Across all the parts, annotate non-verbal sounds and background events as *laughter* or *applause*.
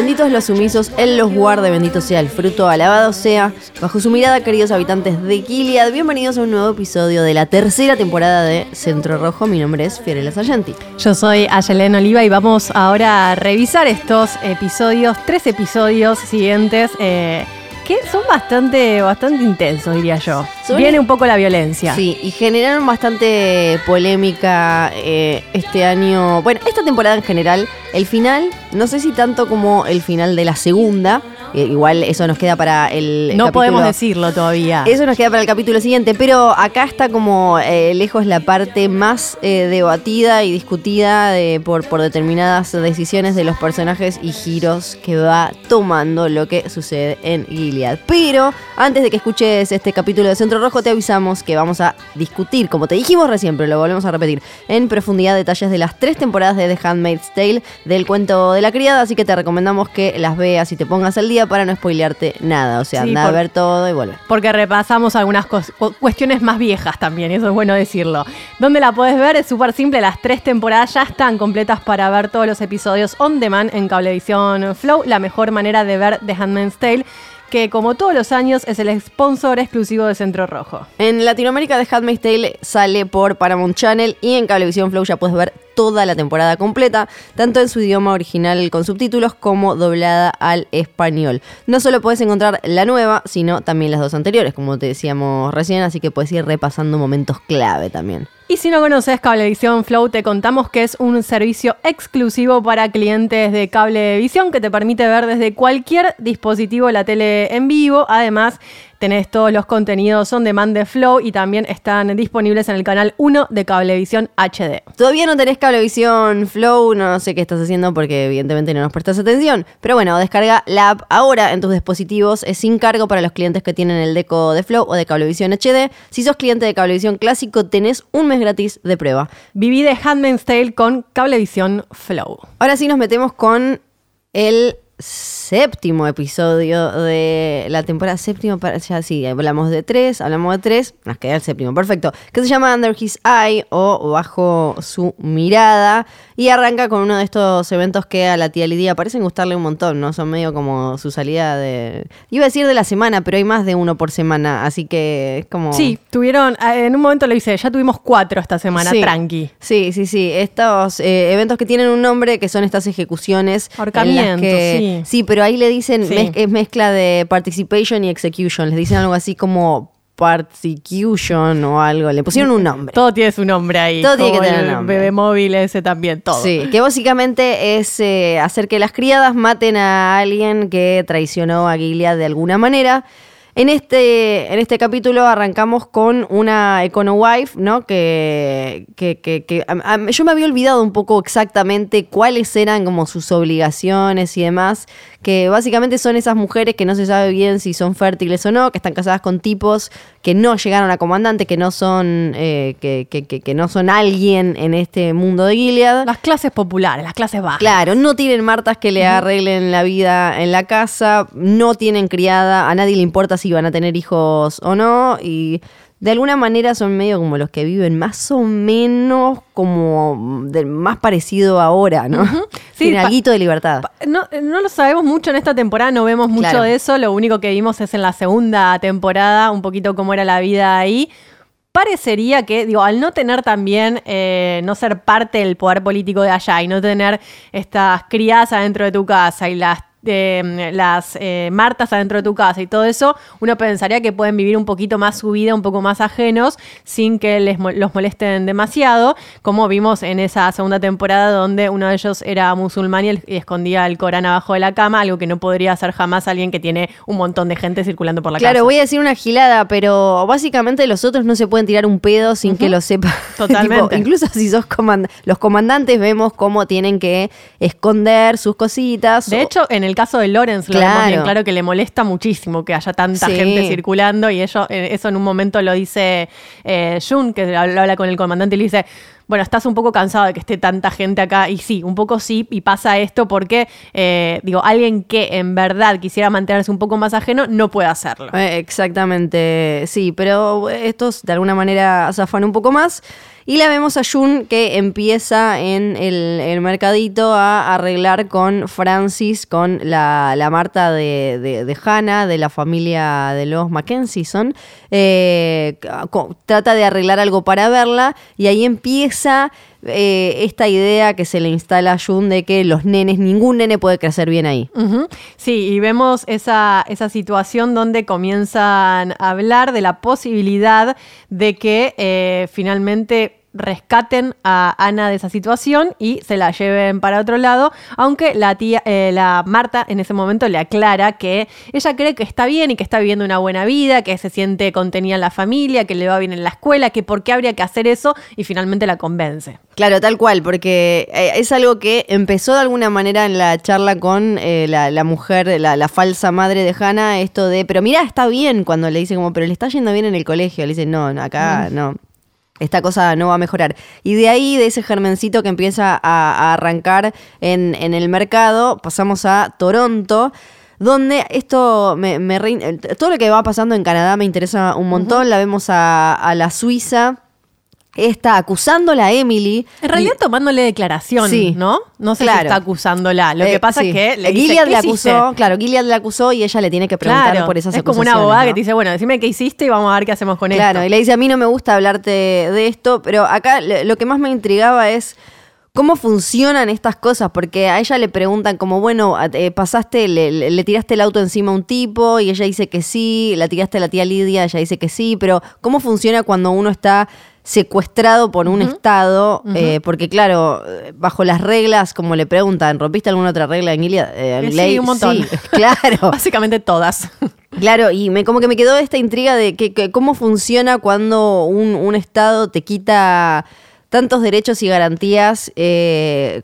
Benditos los sumisos, Él los guarde, bendito sea el fruto, alabado sea. Bajo su mirada, queridos habitantes de Gilead, bienvenidos a un nuevo episodio de la tercera temporada de Centro Rojo. Mi nombre es Fiorella Sargenti. Yo soy Ayelen Oliva y vamos ahora a revisar estos episodios, tres episodios siguientes. Eh, que son bastante, bastante intensos, diría yo. Viene un poco la violencia. Sí, y generaron bastante polémica eh, este año. Bueno, esta temporada en general, el final, no sé si tanto como el final de la segunda. Eh, igual eso nos queda para el. No capítulo- podemos decirlo todavía. Eso nos queda para el capítulo siguiente, pero acá está como eh, lejos la parte más eh, debatida y discutida de- por, por determinadas decisiones de los personajes y giros que va tomando lo que sucede en Gilead. Pero antes de que escuches este capítulo de Centro Rojo, te avisamos que vamos a discutir, como te dijimos recién, pero lo volvemos a repetir, en profundidad detalles de las tres temporadas de The Handmaid's Tale del cuento de la criada, así que te recomendamos que las veas y te pongas al día para no spoilearte nada. O sea, Sí, anda a ver todo y volver. Porque repasamos algunas cuestiones más viejas también, y eso es bueno decirlo. ¿Dónde la puedes ver? Es súper simple, las tres temporadas ya están completas para ver todos los episodios on demand en Cablevisión Flow, la mejor manera de ver The Handmaid's Tale, que como todos los años es el sponsor exclusivo de Centro Rojo. En Latinoamérica, The Handmaid's Tale sale por Paramount Channel y en Cablevisión Flow ya puedes ver toda la temporada completa, tanto en su idioma original con subtítulos como doblada al español. No solo puedes encontrar la nueva, sino también las dos anteriores, como te decíamos recién, así que puedes ir repasando momentos clave también. Y si no conoces Cablevisión Flow, te contamos que es un servicio exclusivo para clientes de Cablevisión que te permite ver desde cualquier dispositivo la tele en vivo. Además, tenés todos los contenidos on demand de Flow y también están disponibles en el canal 1 de Cablevisión HD. Todavía no tenés Cablevisión Flow, no sé qué estás haciendo porque evidentemente no nos prestas atención. Pero bueno, descarga la app ahora en tus dispositivos. Es sin cargo para los clientes que tienen el deco de Flow o de Cablevisión HD. Si sos cliente de Cablevisión Clásico, tenés un mes gratis de prueba. Viví de Handmaid's Tale con Cablevisión Flow. Ahora sí nos metemos con el séptimo episodio de la temporada séptima. Para, ya sí, hablamos de tres, hablamos de tres, nos queda el séptimo, perfecto. Que se llama Under His Eye o Bajo su mirada. Y arranca con uno de estos eventos que a la tía Lidia parecen gustarle un montón, ¿no? Son medio como su salida de. Iba a decir de la semana, pero hay más de uno por semana, así que es como. Sí, tuvieron, eh, en un momento lo hice, ya tuvimos cuatro esta semana, Sí. tranqui. Sí, sí, sí. Estos eh, eventos que tienen un nombre, que son estas ejecuciones. en las Ahorcamientos, que- sí. Pero ahí le dicen, Sí. mez- es mezcla de participation y execution. Les dicen algo así como persecution o algo. Le pusieron un nombre. Todo tiene su nombre ahí. Todo tiene que tener el nombre. Bebé móvil ese también, todo. Sí, que básicamente es eh, hacer que las criadas maten a alguien que traicionó a Gilead de alguna manera. En este, en este capítulo arrancamos con una Econo Wife, ¿no? Que, que, que- que- a- a- yo me había olvidado un poco exactamente cuáles eran como sus obligaciones y demás, que básicamente son esas mujeres que no se sabe bien si son fértiles o no, que están casadas con tipos que no llegaron a comandante, que no son, eh, que, que- que- que no son alguien en este mundo de Gilead. Las clases populares, las clases bajas. Claro, no tienen martas que le arreglen la vida en la casa, no tienen criada, a nadie le importa si van a tener hijos o no, y de alguna manera son medio como los que viven más o menos como del más parecido ahora, ¿no? *laughs* Pa- alguito de libertad. No, no lo sabemos mucho en esta temporada, no vemos mucho Claro. de eso. Lo único que vimos es en la segunda temporada, un poquito cómo era la vida ahí. Parecería que, digo, al no tener también, eh, no ser parte del poder político de allá y no tener estas criadas adentro de tu casa y las eh, las eh, martas adentro de tu casa y todo eso, uno pensaría que pueden vivir un poquito más su vida, un poco más ajenos, sin que les, los molesten demasiado, como vimos en esa segunda temporada donde uno de ellos era musulmán y, escondía el Corán abajo de la cama, algo que no podría hacer jamás alguien que tiene un montón de gente circulando por la Claro, casa. voy a decir una gilada, pero básicamente los otros no se pueden tirar un pedo sin que lo sepa. *laughs* Totalmente. Tipo, incluso si sos comand los comandantes vemos cómo tienen que esconder sus cositas. De o- hecho, en el caso de Lawrence lo Claro. bien claro que le molesta muchísimo que haya tanta Sí. gente circulando y ello, eh, eso en un momento lo dice eh, Jun, que lo habla con el comandante y le dice, bueno, estás un poco cansado de que esté tanta gente acá. Y sí, un poco sí, y pasa esto porque, eh, digo, alguien que en verdad quisiera mantenerse un poco más ajeno no puede hacerlo. Eh, exactamente, sí, pero estos de alguna manera zafan un poco más. Y la vemos a Jun que empieza en el, mercadito a arreglar con Francis, con la, Marta de, de, Hannah, de la familia de los Mackenzie son. Eh, trata de arreglar algo para verla y ahí empieza eh, esta idea que se le instala a Jun de que los nenes, ningún nene puede crecer bien ahí. Sí, y vemos esa, esa situación donde comienzan a hablar de la posibilidad de que eh, finalmente rescaten a Ana de esa situación y se la lleven para otro lado, aunque la tía, eh, la Marta en ese momento le aclara que ella cree que está bien y que está viviendo una buena vida, que se siente contenida en la familia, que le va bien en la escuela, que por qué habría que hacer eso y finalmente la convence. Claro, tal cual, porque eh, es algo que empezó de alguna manera en la charla con eh, la, mujer, la, falsa madre de Hannah, esto de, pero mira, está bien cuando le dice como, pero le está yendo bien en el colegio, le dice, no, acá mm. no esta cosa no va a mejorar. Y de ahí, de ese germencito que empieza a, arrancar en, el mercado, pasamos a Toronto donde esto me, todo lo que va pasando en Canadá me interesa un montón. La vemos a, la Suiza está acusándola a Emily. En realidad tomándole declaración, ¿no? No sé si está acusándola. Lo que eh, pasa es que le Gilead le acusó, claro, Gilead le acusó y ella le tiene que preguntar por esas es como una abogada que te dice, bueno, decime qué hiciste y vamos a ver qué hacemos con esto. Claro, y le dice, a mí no me gusta hablarte de esto, pero acá lo que más me intrigaba es cómo funcionan estas cosas, porque a ella le preguntan como, bueno, eh, pasaste, le, le, tiraste el auto encima a un tipo y ella dice que sí, la tiraste a la tía Lidia, ella dice que sí, pero ¿cómo funciona cuando uno está secuestrado por un Estado, eh, porque claro, bajo las reglas, como le preguntan, ¿rompiste alguna otra regla en Gilead? Eh, sí, un montón. *laughs* claro. *laughs* Básicamente todas. *laughs* Claro, y me, como que me quedó esta intriga de que, cómo funciona cuando un, un Estado te quita tantos derechos y garantías, eh,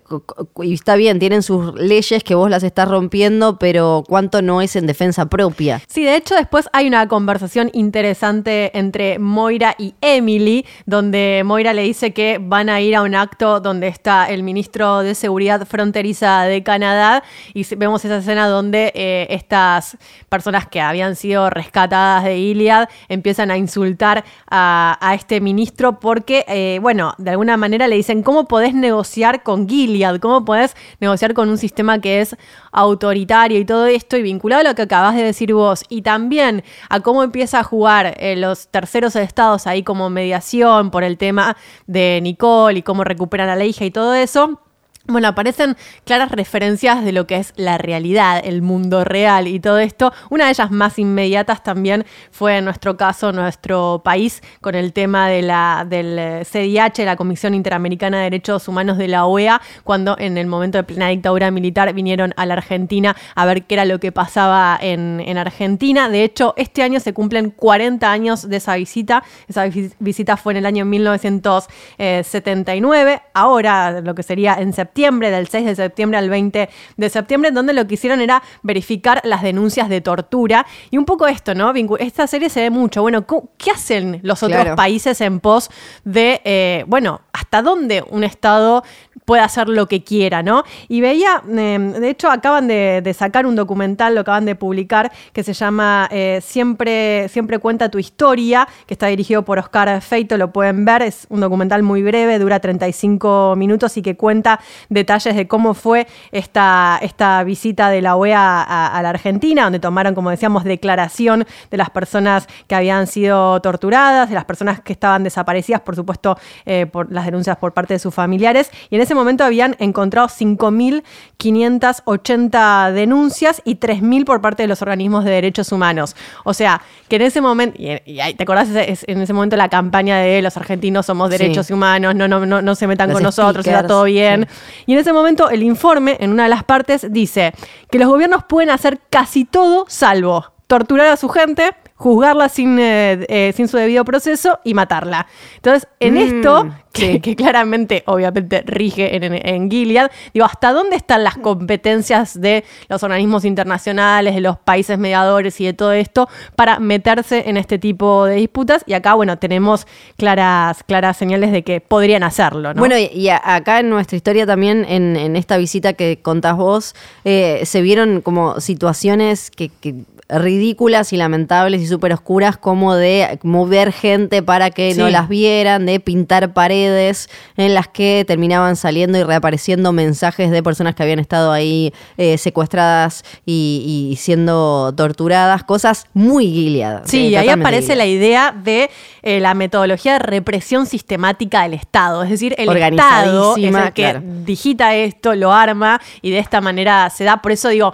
y está bien, tienen sus leyes que vos las estás rompiendo, pero cuánto no es en defensa propia. Sí, de hecho después hay una conversación interesante entre Moira y Emily, donde Moira le dice que van a ir a un acto donde está el ministro de Seguridad Fronteriza de Canadá, y vemos esa escena donde eh, estas personas que habían sido rescatadas de Iliad empiezan a insultar a, este ministro porque, eh, bueno, de alguna manera le dicen, ¿cómo podés negociar con Gilead? ¿Cómo podés negociar con un sistema que es autoritario y todo esto? Y vinculado a lo que acabas de decir vos, y también a cómo empieza a jugar eh, los terceros estados ahí como mediación por el tema de Nicole y cómo recuperan a la hija y todo eso bueno, aparecen claras referencias de lo que es la realidad, el mundo real y todo esto. Una de ellas más inmediatas también fue en nuestro caso, nuestro país, con el tema de la, del CDH, la Comisión Interamericana de Derechos Humanos de la OEA, cuando en el momento de plena dictadura militar vinieron a la Argentina a ver qué era lo que pasaba en, en Argentina. De hecho, este año se cumplen 40 años de esa visita. Esa visita fue en el año 1979. Ahora, lo que sería en septiembre del 6 de septiembre al 20 de septiembre, donde lo que hicieron era verificar las denuncias de tortura. Y un poco esto, ¿no? Esta serie se ve mucho. Bueno, ¿qué hacen los otros países en pos de, eh, bueno, hasta dónde un Estado puede hacer lo que quiera, ¿no? Y veía, em, de hecho, acaban de, sacar un documental, lo acaban de publicar, que se llama eh, Siempre, Siempre cuenta tu historia, que está dirigido por Oscar Feito, lo pueden ver, es un documental muy breve, dura 35 minutos y que cuenta detalles de cómo fue esta, esta visita de la OEA a, la Argentina, donde tomaron, como decíamos, declaración de las personas que habían sido torturadas, de las personas que estaban desaparecidas, por supuesto, eh, por las denuncias por parte de sus familiares. Y en ese momento habían encontrado 5.580 denuncias y 3.000 por parte de los organismos de derechos humanos. O sea, que en ese momento, y, te acordás en ese momento la campaña de los argentinos somos derechos humanos, no, no, no, no se metan con nosotros, está todo bien. Y en ese momento el informe, en una de las partes, dice que los gobiernos pueden hacer casi todo salvo torturar a su gente, juzgarla sin, eh, eh, sin su debido proceso y matarla. Entonces, en Mm, esto, que, sí. que claramente, obviamente, rige en, en- en Gilead, digo, ¿hasta dónde están las competencias de los organismos internacionales, de los países mediadores y de todo esto para meterse en este tipo de disputas? Y acá, bueno, tenemos claras, claras señales de que podrían hacerlo, ¿no? Bueno, y, acá en nuestra historia también, en, en esta visita que contás vos, eh, se vieron como situaciones que, que ridículas y lamentables y súper oscuras, como de mover gente para que no las vieran, de pintar paredes en las que terminaban saliendo y reapareciendo mensajes de personas que habían estado ahí eh, secuestradas y, y siendo torturadas, cosas muy Gilead. Sí, eh, ahí aparece Gilead. la idea de eh, la metodología de represión sistemática del Estado. Es decir, el Estado es el que claro. digita esto, lo arma y de esta manera se da. Por eso digo,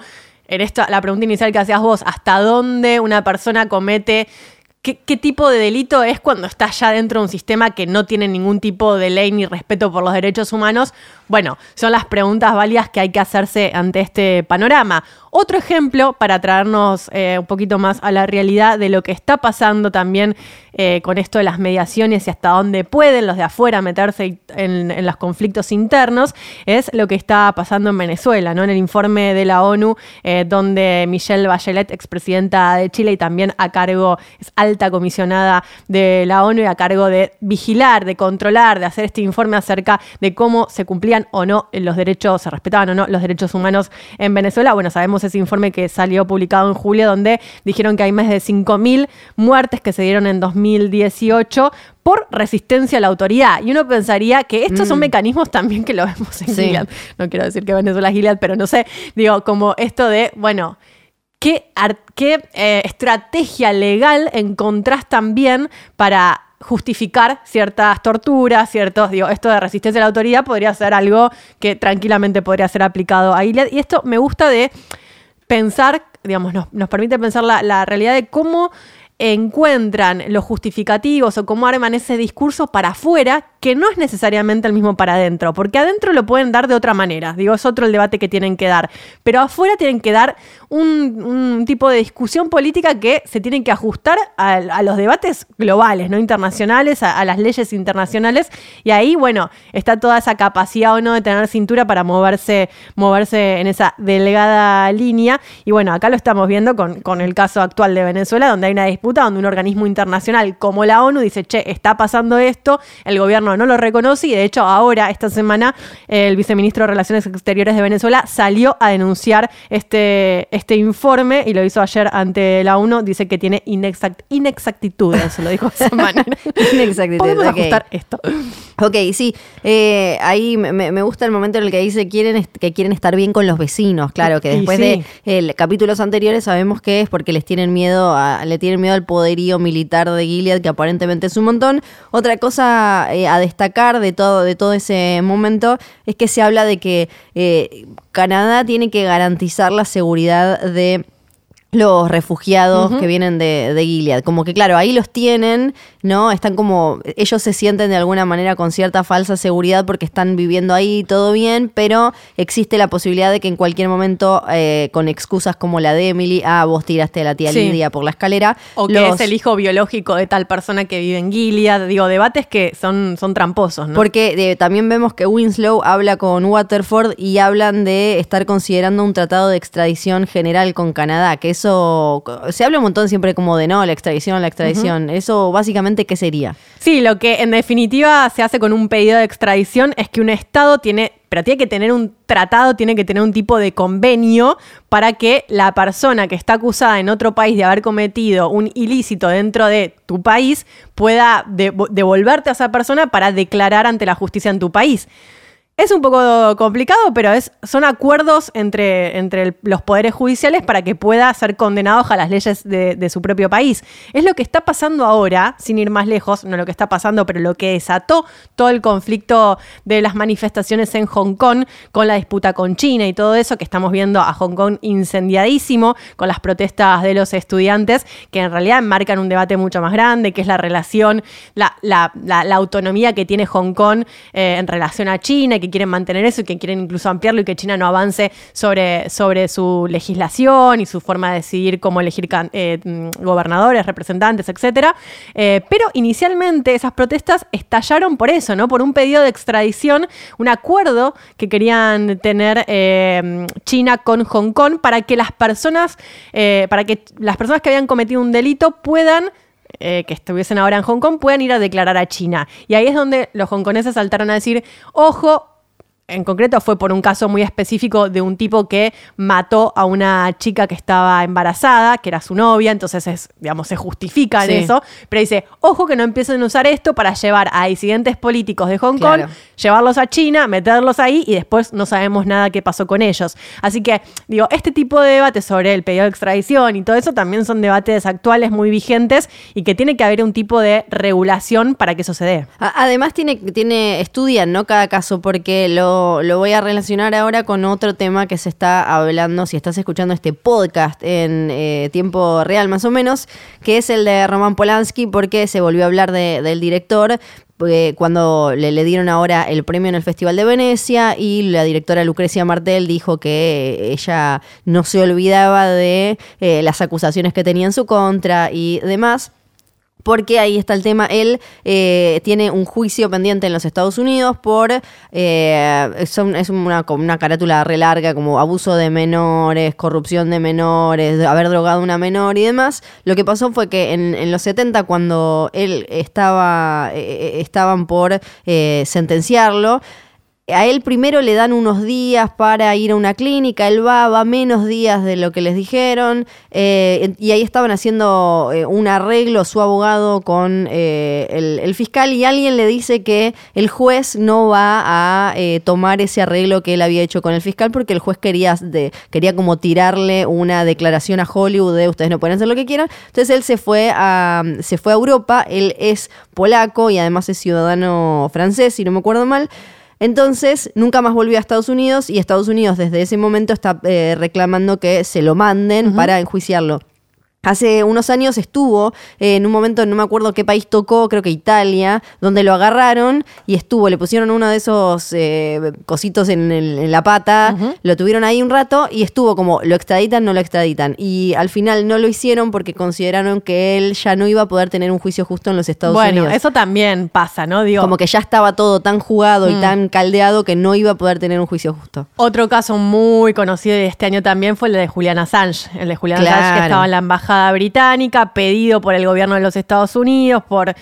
en esta, la pregunta inicial que hacías vos, ¿hasta dónde una persona comete... ¿Qué, qué tipo de delito es cuando está ya dentro de un sistema que no tiene ningún tipo de ley ni respeto por los derechos humanos? Bueno, son las preguntas válidas que hay que hacerse ante este panorama. Otro ejemplo para traernos eh, un poquito más a la realidad de lo que está pasando también eh, con esto de las mediaciones y hasta dónde pueden los de afuera meterse en, los conflictos internos es lo que está pasando en Venezuela, ¿no? En el informe de la ONU, eh, donde Michelle Bachelet, expresidenta de Chile y también a cargo, es alta comisionada de la ONU y a cargo de vigilar, de controlar, de hacer este informe acerca de cómo se cumplían o no los derechos, se respetaban o no los derechos humanos en Venezuela. Bueno, sabemos ese informe que salió publicado en julio, donde dijeron que hay más de 5.000 muertes que se dieron en 2018 por resistencia a la autoridad. Y uno pensaría que estos son mecanismos también que lo vemos en Sí. Gilead. No quiero decir que Venezuela es Gilead, pero no sé, digo, como esto de, bueno, ¿qué, qué eh, estrategia legal encontrás también para justificar ciertas torturas, ciertos, digo, esto de resistencia a la autoridad podría ser algo que tranquilamente podría ser aplicado a Gilead. Y esto me gusta de pensar, digamos, nos, nos permite pensar la, la realidad de cómo encuentran los justificativos o cómo arman ese discurso para afuera que no es necesariamente el mismo para adentro, porque adentro lo pueden dar de otra manera, digo, es otro el debate que tienen que dar, pero afuera tienen que dar un, tipo de discusión política que se tienen que ajustar a, los debates globales, no internacionales, a, las leyes internacionales, y ahí, bueno, está toda esa capacidad o no de tener cintura para moverse, moverse en esa delgada línea, y bueno, acá lo estamos viendo con el caso actual de Venezuela, donde hay una disputa, donde un organismo internacional como la ONU dice, che, está pasando esto, el gobierno no lo reconoce y de hecho ahora, esta semana, el viceministro de Relaciones Exteriores de Venezuela salió a denunciar este, este informe y lo hizo ayer ante la ONU, dice que tiene inexact- inexactitudes, se lo dijo de esa *laughs* manera. Inexactitudes, Podemos ok. ajustar esto. Ok, sí. Eh, ahí me, me- gusta el momento en el que dice quieren que quieren estar bien con los vecinos. Claro, que después sí. de el, capítulos anteriores sabemos que es porque les tienen miedo a, le tienen miedo al poderío militar de Gilead, que aparentemente es un montón. Otra cosa eh, a destacar de todo, de todo ese momento es que se habla de que eh, Canadá tiene que garantizar la seguridad de los refugiados que vienen de, de Gilead. Como que, claro, ahí los tienen, ¿no? Están como, ellos se sienten de alguna manera con cierta falsa seguridad porque están viviendo ahí, todo bien, pero existe la posibilidad de que en cualquier momento, eh, con excusas como la de Emily, ah, vos tiraste a la tía Sí. Lidia por la escalera. O que es el hijo biológico de tal persona que vive en Gilead. Digo, debates que son, son tramposos, ¿no? Porque eh, también vemos que Winslow habla con Waterford y hablan de estar considerando un tratado de extradición general con Canadá, que eso se habla un montón siempre como de no, la extradición, la extradición. Eso básicamente qué sería? Sí, lo que en definitiva se hace con un pedido de extradición es que un Estado tiene, pero tiene que tener un tratado, tiene que tener un tipo de convenio para que la persona que está acusada en otro país de haber cometido un ilícito dentro de tu país pueda de- devolverte a esa persona para declarar ante la justicia en tu país. Es un poco complicado, pero es, son acuerdos entre, entre los poderes judiciales para que pueda ser condenado a las leyes de, su propio país. Es lo que está pasando ahora, sin ir más lejos, no lo que está pasando, pero lo que desató todo el conflicto de las manifestaciones en Hong Kong con la disputa con China y todo eso, que estamos viendo a Hong Kong incendiadísimo con las protestas de los estudiantes, que en realidad marcan un debate mucho más grande, que es la relación, la, la- la- la autonomía que tiene Hong Kong eh, en relación a China, que quieren mantener eso y que quieren incluso ampliarlo y que China no avance sobre, sobre su legislación y su forma de decidir cómo elegir eh, mm, gobernadores, representantes, etcétera. Eh, pero inicialmente esas protestas estallaron por eso, ¿no? Por un pedido de extradición, un acuerdo que querían tener eh, China con Hong Kong para que las personas, para que las personas que habían cometido un delito puedan que estuviesen ahora en Hong Kong puedan ir a declarar a China. Y ahí es donde los hongkoneses saltaron a decir, ojo, en concreto fue por un caso muy específico de un tipo que mató a una chica que estaba embarazada, que era su novia, entonces es, digamos, se justifica en eso, pero dice, ojo que no empiecen a usar esto para llevar a disidentes políticos de Hong Kong, llevarlos a China, meterlos ahí y después no sabemos nada qué pasó con ellos. Así que, digo, este tipo de debates sobre el pedido de extradición y todo eso también son debates actuales muy vigentes y que tiene que haber un tipo de regulación para que eso se dé. Además tiene, tiene, estudian, ¿no? Cada caso, porque lo lo, voy a relacionar ahora con otro tema que se está hablando, si estás escuchando este podcast en eh, tiempo real más o menos, que es el de Roman Polanski, porque se volvió a hablar del director, cuando le, dieron ahora el premio en el Festival de Venecia y la directora Lucrecia Martel dijo que ella no se olvidaba de eh, las acusaciones que tenía en su contra y demás porque ahí está el tema, él eh, tiene un juicio pendiente en los Estados Unidos por, eh, es, una, una carátula re larga, como abuso de menores, corrupción de menores, haber drogado a una menor y demás. Lo que pasó fue que en, los 70, cuando él estaba, eh, estaban por sentenciarlo, a él primero le dan unos días para ir a una clínica, él va, va menos días de lo que les dijeron, eh, y ahí estaban haciendo eh, un arreglo su abogado con eh, el, fiscal y alguien le dice que el juez no va a tomar ese arreglo que él había hecho con el fiscal porque el juez quería, quería como tirarle una declaración a Hollywood de ustedes no pueden hacer lo que quieran. Entonces él se fue a, se fue a Europa, él es polaco y además es ciudadano francés, si no me acuerdo mal. Entonces, nunca más volvió a Estados Unidos y Estados Unidos desde ese momento está eh, reclamando que se lo manden para enjuiciarlo. Hace unos años estuvo eh, en un momento, no me acuerdo qué país tocó, creo que Italia, donde lo agarraron y estuvo, le pusieron uno de esos eh, cositos en, la pata, lo tuvieron ahí un rato y estuvo como, lo extraditan, no lo extraditan. Y al final no lo hicieron porque consideraron que él ya no iba a poder tener un juicio justo en los Estados Unidos. Bueno, eso también pasa, ¿no? Digo, como que ya estaba todo tan jugado y mm. tan caldeado que no iba a poder tener un juicio justo. Otro caso muy conocido de este año también fue el de Julian Assange, el de Julian Assange que estaba en la embajada británica, pedido por el gobierno de los Estados Unidos, por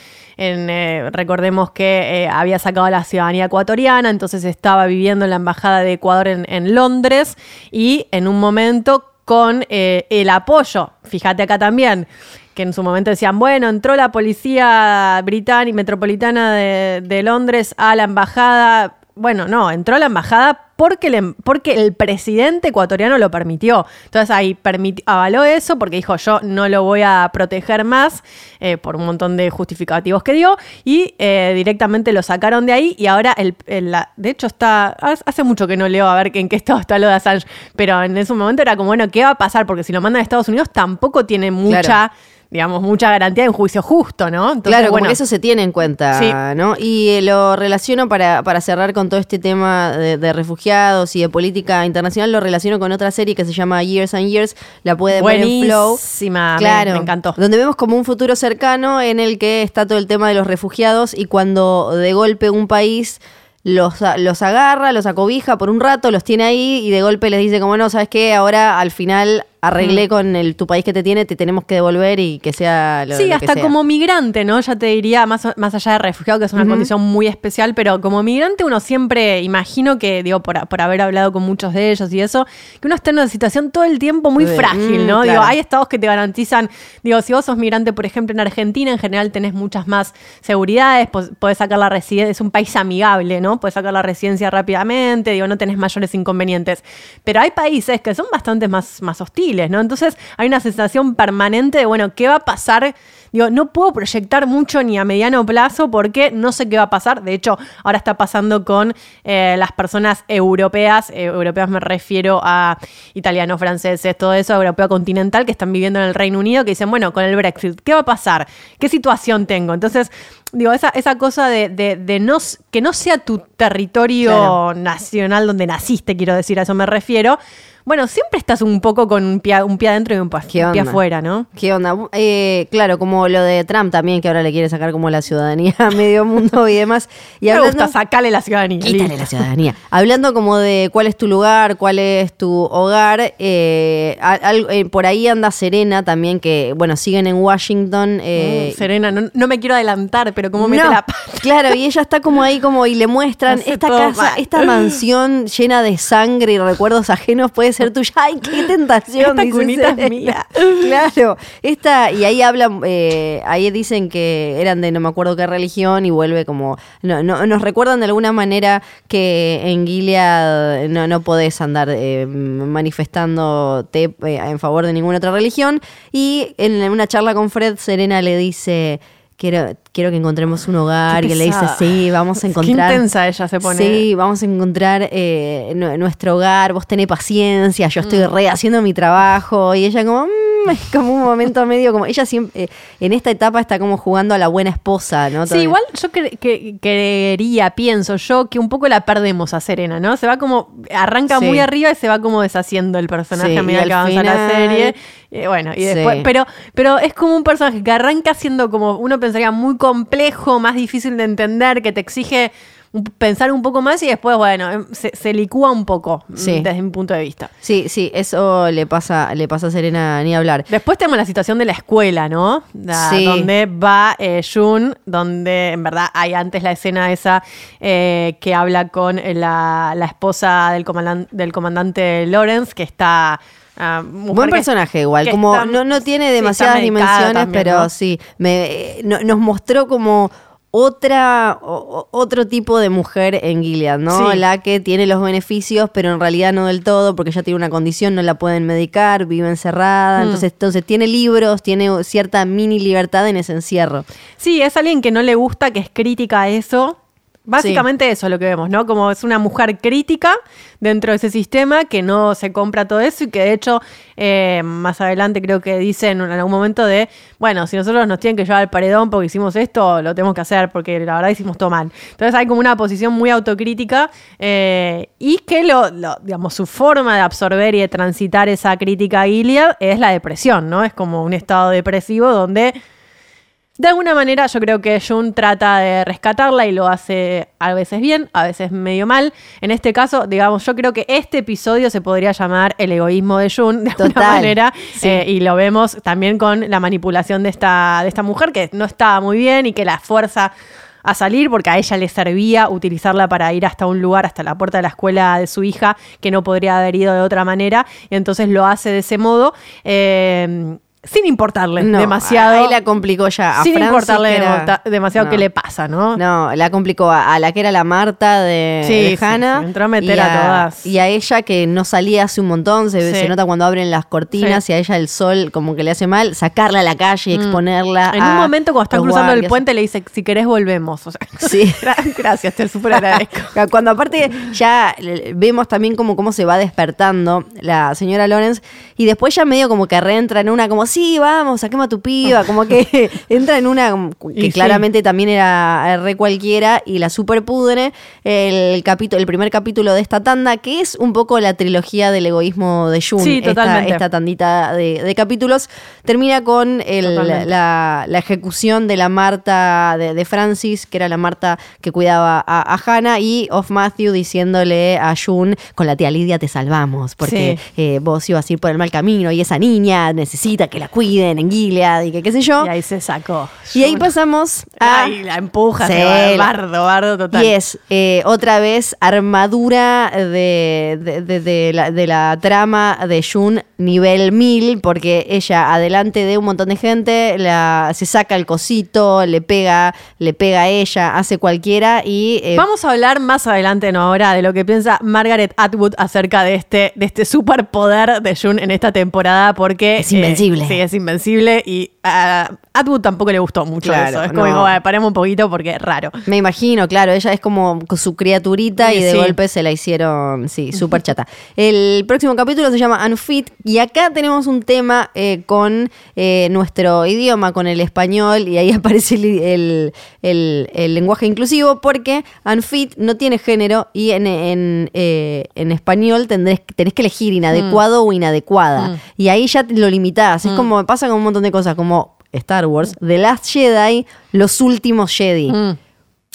eh, recordemos que eh, había sacado la ciudadanía ecuatoriana, entonces estaba viviendo en la embajada de Ecuador en, Londres y en un momento con eh, el apoyo, fíjate acá también, que en su momento decían, bueno, entró la policía británica metropolitana de, de Londres a la embajada. Bueno, no, entró a la embajada porque, porque el presidente ecuatoriano lo permitió. Entonces ahí avaló eso porque dijo yo no lo voy a proteger más eh, por un montón de justificativos que dio y eh, directamente lo sacaron de ahí y ahora el, de hecho está hace mucho que no leo a ver en qué estado está lo de Assange, pero en ese momento era como bueno qué va a pasar porque si lo mandan a Estados Unidos tampoco tiene mucha digamos, mucha garantía de un juicio justo, ¿no? claro, bueno, eso se tiene en cuenta, ¿no? Y eh, lo relaciono para, para cerrar con todo este tema de, refugiados y de política internacional, lo relaciono con otra serie que se llama Years and Years, la puede ver en Flow. Claro, me, encantó. Donde vemos como un futuro cercano en el que está todo el tema de los refugiados y cuando de golpe un país los, los agarra, los acobija por un rato, los tiene ahí y de golpe les dice como no, ¿sabes qué? Ahora al final arreglé mm. con el, tu país que te tiene, te tenemos que devolver y que sea lo Sí, hasta como migrante, ¿no? Ya te diría, más, más allá de refugiado, que es una condición muy especial, pero como migrante uno siempre, imagino que, digo, por, por, haber hablado con muchos de ellos y eso, que uno está en una situación todo el tiempo muy frágil, ¿no? Mm, digo, hay estados que te garantizan, digo, si vos sos migrante, por ejemplo, en Argentina, en general tenés muchas más seguridades, podés sacar la residencia, es un país amigable, ¿no? Podés sacar la residencia rápidamente, digo, no tenés mayores inconvenientes. Pero hay países que son bastante más, más hostiles hostiles, ¿no? Entonces hay una sensación permanente de, bueno, ¿qué va a pasar? Digo, no puedo proyectar mucho ni a mediano plazo porque no sé qué va a pasar. De hecho, ahora está pasando con eh, las personas europeas. Eh, europeas me refiero a italianos, franceses, todo eso, europeo continental, que están viviendo en el Reino Unido, que dicen, bueno, con el Brexit, ¿qué va a pasar? ¿Qué situación tengo? Entonces, digo, esa, esa cosa de, de, de no, que no sea tu territorio Claro. nacional donde naciste, quiero decir, a eso me refiero. Bueno, siempre estás un poco con un pie, un pie adentro y un, pa- ¿Qué un pie afuera, ¿no? ¿Qué onda? Eh, claro, como lo de Trump también, que ahora le quiere sacar como la ciudadanía a medio mundo y demás. Y *laughs* me hablando, gusta sacarle la ciudadanía. Quítale la ciudadanía. Hablando como de cuál es tu lugar, cuál es tu hogar, eh, al- eh, por ahí anda Serena también, que bueno, siguen en Washington. eh, Mm, Serena, no, no me quiero adelantar, pero mete no, la *laughs* pata. Claro, y ella está como ahí como y le muestran Hace esta casa, mal. esta mansión llena de sangre y recuerdos ajenos puede ser tuya. ¡Ay, qué tentación! Esta cunita es mía. *laughs* Claro, esta, y ahí hablan, eh, ahí dicen que eran de no me acuerdo qué religión y vuelve como, no, no- nos recuerdan de alguna manera que en Gilead no, no podés andar eh, manifestándote eh, en favor de ninguna otra religión. Y en una charla con Fred, Serena le dice... Quiero, quiero que encontremos un hogar. Qué Y él le dice, sí, vamos a Qué encontrar. intensa ella se pone. Sí, vamos a encontrar eh, nu- nuestro hogar. Vos tenés paciencia, yo estoy Mm. re haciendo mi trabajo. Y ella como, *laughs* es como un momento medio como, ella siempre, eh, en esta etapa está como jugando a la buena esposa, ¿no? Sí, Todavía. igual yo que, creería, pienso yo, que un poco la perdemos a Serena, ¿no? Se va como, arranca Sí. muy arriba y se va como deshaciendo el personaje Sí, a medida que avanza la serie. Eh, bueno, y Sí. después, pero, pero es como un personaje que arranca siendo como, uno pensaría, muy complejo, más difícil de entender, que te exige pensar un poco más y después, bueno, em, se, se licúa un poco, mm, Sí. desde mi punto de vista. Sí, sí, eso le pasa, le pasa a Serena ni hablar. Después tenemos la situación de la escuela, ¿no? La- Sí. Donde va eh, Jun, donde en verdad hay antes la escena esa eh, que habla con eh, la, la esposa del, comandan- del comandante Lawrence, que está... mujer Buen personaje igual, como está- no, no tiene demasiadas dimensiones, también, pero ¿no? sí, me, eh, no- nos mostró como otra o- otro tipo de mujer en Gilead, ¿no? Sí. La que tiene los beneficios, pero en realidad no del todo, porque ella tiene una condición, no la pueden medicar, vive encerrada, Mm. entonces, entonces tiene libros, tiene cierta mini libertad en ese encierro. Sí, es alguien que no le gusta, que es crítica a eso. Básicamente eso es lo que vemos, ¿no? Como es una mujer crítica dentro de ese sistema que no se compra todo eso y que de hecho eh, más adelante creo que dicen en algún momento de, bueno, si nosotros nos tienen que llevar al paredón porque hicimos esto, lo tenemos que hacer porque la verdad hicimos todo mal. Entonces hay como una posición muy autocrítica eh, y que lo, digamos, su forma de absorber y de transitar esa crítica a Gilead es la depresión, ¿no? Es como un estado depresivo donde de alguna manera yo creo que Jun trata de rescatarla y lo hace a veces bien, a veces medio mal. En este caso, digamos, yo creo que este episodio se podría llamar el egoísmo de Jun de alguna manera. sí. Eh, y lo vemos también con la manipulación de esta, de esta mujer que no estaba muy bien y que la fuerza a salir porque a ella le servía utilizarla para ir hasta un lugar, hasta la puerta de la escuela de su hija, que no podría haber ido de otra manera, y entonces lo hace de ese modo, eh, sin importarle No, demasiado. Ahí la complicó ya a sin Francis, importarle que era- demota- demasiado No. qué le pasa, ¿no? No, la complicó a, a la que era la Marta de, Sí, de sí, Hannah. sí, entró a meter y a todas. Y a ella que no salía hace un montón, se, se nota cuando abren las cortinas y a ella el sol como que le hace mal, sacarla a la calle y exponerla. Mm. En a un momento cuando están cruzando el puente le dice, si querés volvemos. O sea, *laughs* Sí. gra- gracias, te súper agradezco. *laughs* Cuando aparte ya vemos también como cómo se va despertando la señora Lawrence y después ya medio como que reentra en una como, sí, vamos, saquemos a tu piba, como que *laughs* entra en una que Y sí. claramente también era re cualquiera y la super pudre el capítulo, el primer capítulo de esta tanda, que es un poco la trilogía del egoísmo de June. Sí, esta- totalmente. Esta, tandita de, de capítulos termina con el- la, la ejecución de la Marta de, de Francis, que era la Marta que cuidaba a, a Hannah, y of Matthew diciéndole a June, con la tía Lidia te salvamos, porque Sí. eh, vos ibas a ir por el mal camino y esa niña necesita que que la cuiden en Gilead y que qué sé yo. Y ahí se sacó. Y ahí pasamos a... Ahí la empuja, se va, bardo, bardo total. Y es eh, otra vez armadura de, de- de- de la, de la trama de Jun nivel 1000, porque ella adelante de un montón de gente la, se saca el cosito, le pega, le pega a ella, hace cualquiera y... eh, Vamos a hablar más adelante, no ahora, de lo que piensa Margaret Atwood acerca de este, de este superpoder de June en esta temporada, porque... Es invencible. eh, sí, es invencible y a Atwood tampoco le gustó mucho Claro, eso. Es como, no. digo, "Bueno, paremos un poquito porque es raro. Me imagino, claro, ella es como su criaturita y de sí. golpe se la hicieron, sí, súper chata. El próximo capítulo se llama Unfit y acá tenemos un tema eh, con eh, nuestro idioma, con el español y ahí *laughs* aparece el, el- el- el lenguaje inclusivo porque Unfit no tiene género y en, en, eh, en español tendrés, tenés que elegir inadecuado o inadecuada y ahí ya lo limitás. Es como pasa con un montón de cosas como Star Wars, The Last Jedi, los últimos Jedi. Mm.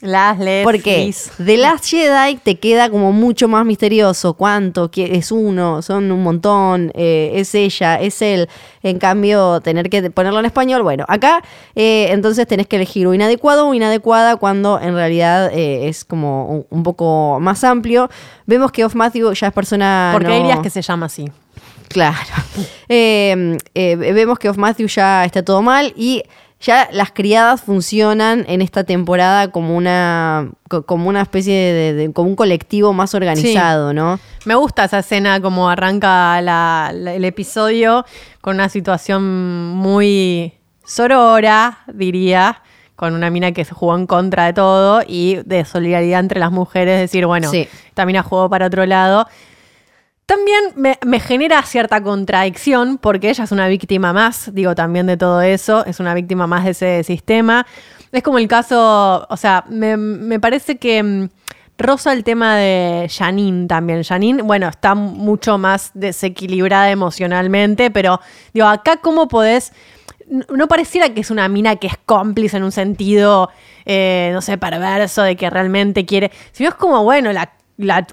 Las Porque The Last Jedi te queda como mucho más misterioso. ¿Cuánto? ¿Qui- ¿Es uno? ¿Son un montón? Eh, ¿Es ella? ¿Es él? En cambio, tener que ponerlo en español. Bueno, acá eh, entonces tenés que elegir o inadecuado o inadecuada cuando en realidad eh, es como un, un poco más amplio. Vemos que Off Matthew ya es persona. ¿Por qué no- dirías que se llama así? Claro. *laughs* Eh, eh, vemos que Off Matthew ya está todo mal y ya las criadas funcionan en esta temporada como una, co- como una especie de, de- como un colectivo más organizado, ¿no? Me gusta esa escena como arranca la- la- el episodio con una situación muy sorora, diría, con una mina que se jugó en contra de todo y de solidaridad entre las mujeres, decir, bueno, Sí. esta mina jugó para otro lado. También me, genera cierta contradicción porque ella es una víctima más, digo también de todo eso, es una víctima más de ese sistema. Es como el caso, o sea, me, me parece que mm, rosa el tema de Janine también. Janine, bueno, está mucho más desequilibrada emocionalmente, pero digo, acá cómo podés... No pareciera que es una mina que es cómplice en un sentido, eh, no sé, perverso, de que realmente quiere, sino es como, bueno, la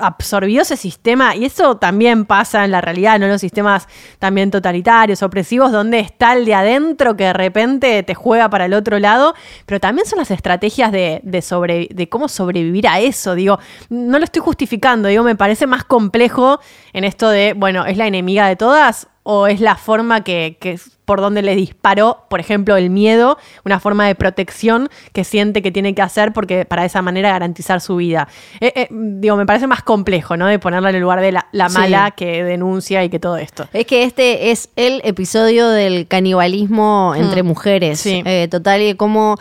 absorbió ese sistema y eso también pasa en la realidad, ¿no? Los sistemas también totalitarios, opresivos, donde está el de adentro que de repente te juega para el otro lado, pero también son las estrategias de, de cómo sobrevivir a eso, digo, no lo estoy justificando, digo, me parece más complejo en esto de, bueno, ¿es la enemiga de todas? ¿O es la forma que, que por donde le disparó, por ejemplo, el miedo, una forma de protección que siente que tiene que hacer porque para de esa manera garantizar su vida? Eh, eh, digo, me parece más complejo, ¿no? De ponerla en el lugar de la, la Sí. mala que denuncia y que todo esto. Es que este es el episodio del canibalismo entre mujeres. Mm. Sí. Eh, total, y como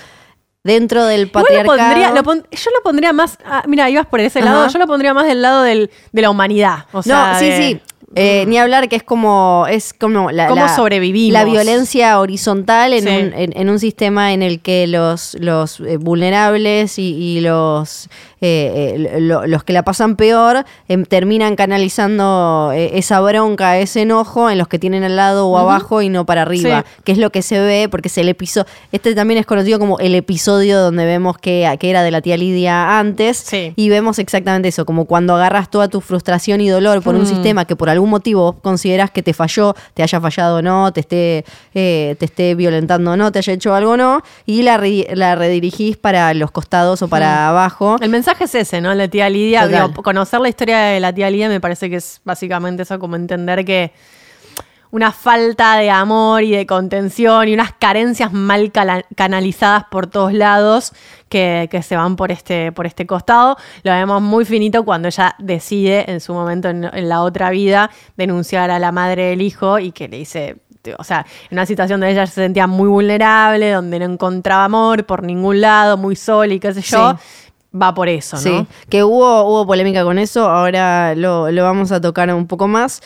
dentro del Igual lo patriarcado... pondría, lo pon- yo lo pondría más, ah, mira, ibas por ese lado, yo lo pondría más del lado del, de la humanidad. O sea, no, sí, de- sí. Eh, ni hablar que es como es como la, Cómo la- sobrevivimos. la violencia horizontal en, Sí. un, en, en un sistema en el que los, los eh, vulnerables y, y los eh, eh, lo- los que la pasan peor em, terminan canalizando eh, esa bronca, ese enojo en los que tienen al lado o abajo y no para arriba, Sí. que es lo que se ve porque es el episodio. Este también es conocido como el episodio donde vemos que, que era de la tía Lidia antes Sí. y vemos exactamente eso, como cuando agarras toda tu frustración y dolor por un Mm. sistema que por algún motivo consideras que te falló, te haya fallado o no, te esté, eh, te esté violentando o no, te haya hecho algo o no, y la, re- la redirigís para los costados o para abajo. El mensaje es ese, ¿no? La tía Lidia, digo, conocer la historia de la tía Lidia me parece que es básicamente eso, como entender que una falta de amor y de contención y unas carencias mal canalizadas por todos lados que, que se van por este, por este costado. Lo vemos muy finito cuando ella decide en su momento en, en la otra vida denunciar a la madre del hijo y que le dice, o sea, en una situación donde ella se sentía muy vulnerable, donde no encontraba amor por ningún lado, muy sola y qué sé yo, va por eso, ¿no? Sí, que hubo, hubo polémica con eso, ahora lo, lo vamos a tocar un poco más.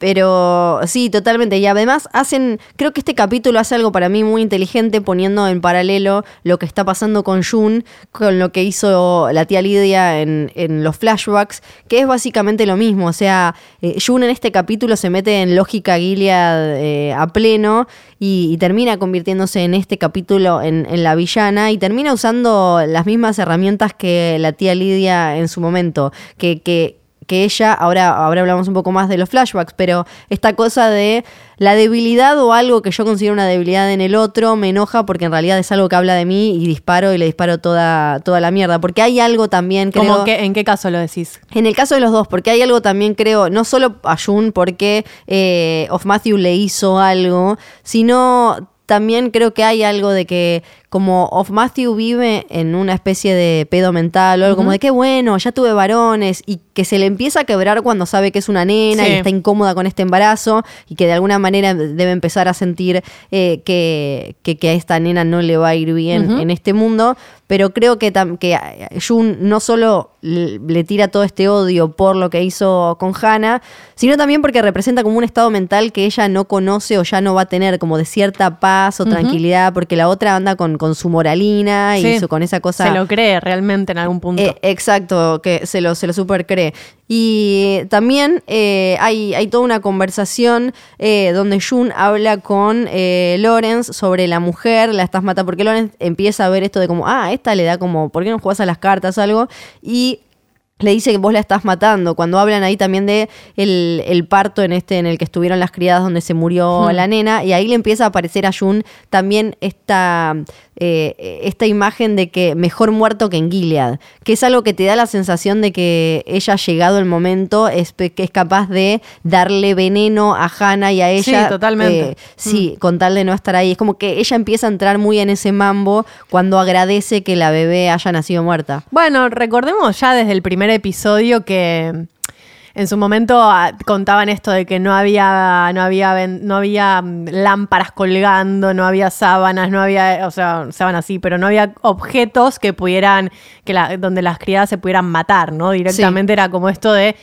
Pero sí, totalmente. Y además hacen, creo que este capítulo hace algo para mí muy inteligente poniendo en paralelo lo que está pasando con Jun, con lo que hizo la tía Lidia en, en los flashbacks, que es básicamente lo mismo. O sea, eh, Jun en este capítulo se mete en lógica Gilead eh, a pleno y, termina convirtiéndose en este capítulo en, en la villana y termina usando las mismas herramientas que la tía Lidia en su momento, que, que, que ella, ahora, ahora hablamos un poco más de los flashbacks, pero esta cosa de la debilidad o algo que yo considero una debilidad en el otro me enoja porque en realidad es algo que habla de mí y disparo y le disparo toda, toda la mierda. Porque hay algo también, creo... ¿Cómo que, ¿En qué caso lo decís? En el caso de los dos, porque hay algo también, creo, no solo a Jun porque eh, Of Matthew le hizo algo, sino también creo que hay algo de que como Of Matthew vive en una especie de pedo mental o algo como de qué bueno, ya tuve varones y que se le empieza a quebrar cuando sabe que es una nena y está incómoda con este embarazo y que de alguna manera debe empezar a sentir eh, que, que, a esta nena no le va a ir bien en este mundo. Pero creo que, que Jun no solo le tira todo este odio por lo que hizo con Hannah, sino también porque representa como un estado mental que ella no conoce o ya no va a tener como de cierta paz o tranquilidad, porque la otra anda con con su moralina y con esa cosa. Se lo cree realmente en algún punto. Eh, exacto, que se lo, se lo super cree. Y también eh, hay, hay, toda una conversación eh, donde Jun habla con Lorenz sobre la mujer, la estás matando, porque Lorenz empieza a ver esto de como, ah, esta le da como, ¿por qué no juegas a las cartas o algo? Y le dice que vos la estás matando. Cuando hablan ahí también de el, parto en este en el que estuvieron las criadas donde se murió la nena y ahí le empieza a aparecer a Jun también esta eh, esta imagen de que mejor muerto que en Gilead, que es algo que te da la sensación de que ella ha llegado el momento, es, que es capaz de darle veneno a Hannah y a ella. Sí, totalmente. Eh, sí, mm. con tal de no estar ahí. Es como que ella empieza a entrar muy en ese mambo cuando agradece que la bebé haya nacido muerta. Bueno, recordemos ya desde el primer episodio que en su momento ah, contaban esto de que no había, no había, no había mm, lámparas colgando, no había sábanas, no había, o sea, sábanas sí, pero no había objetos que pudieran, que la, donde las criadas se pudieran matar, ¿no? Directamente era como esto de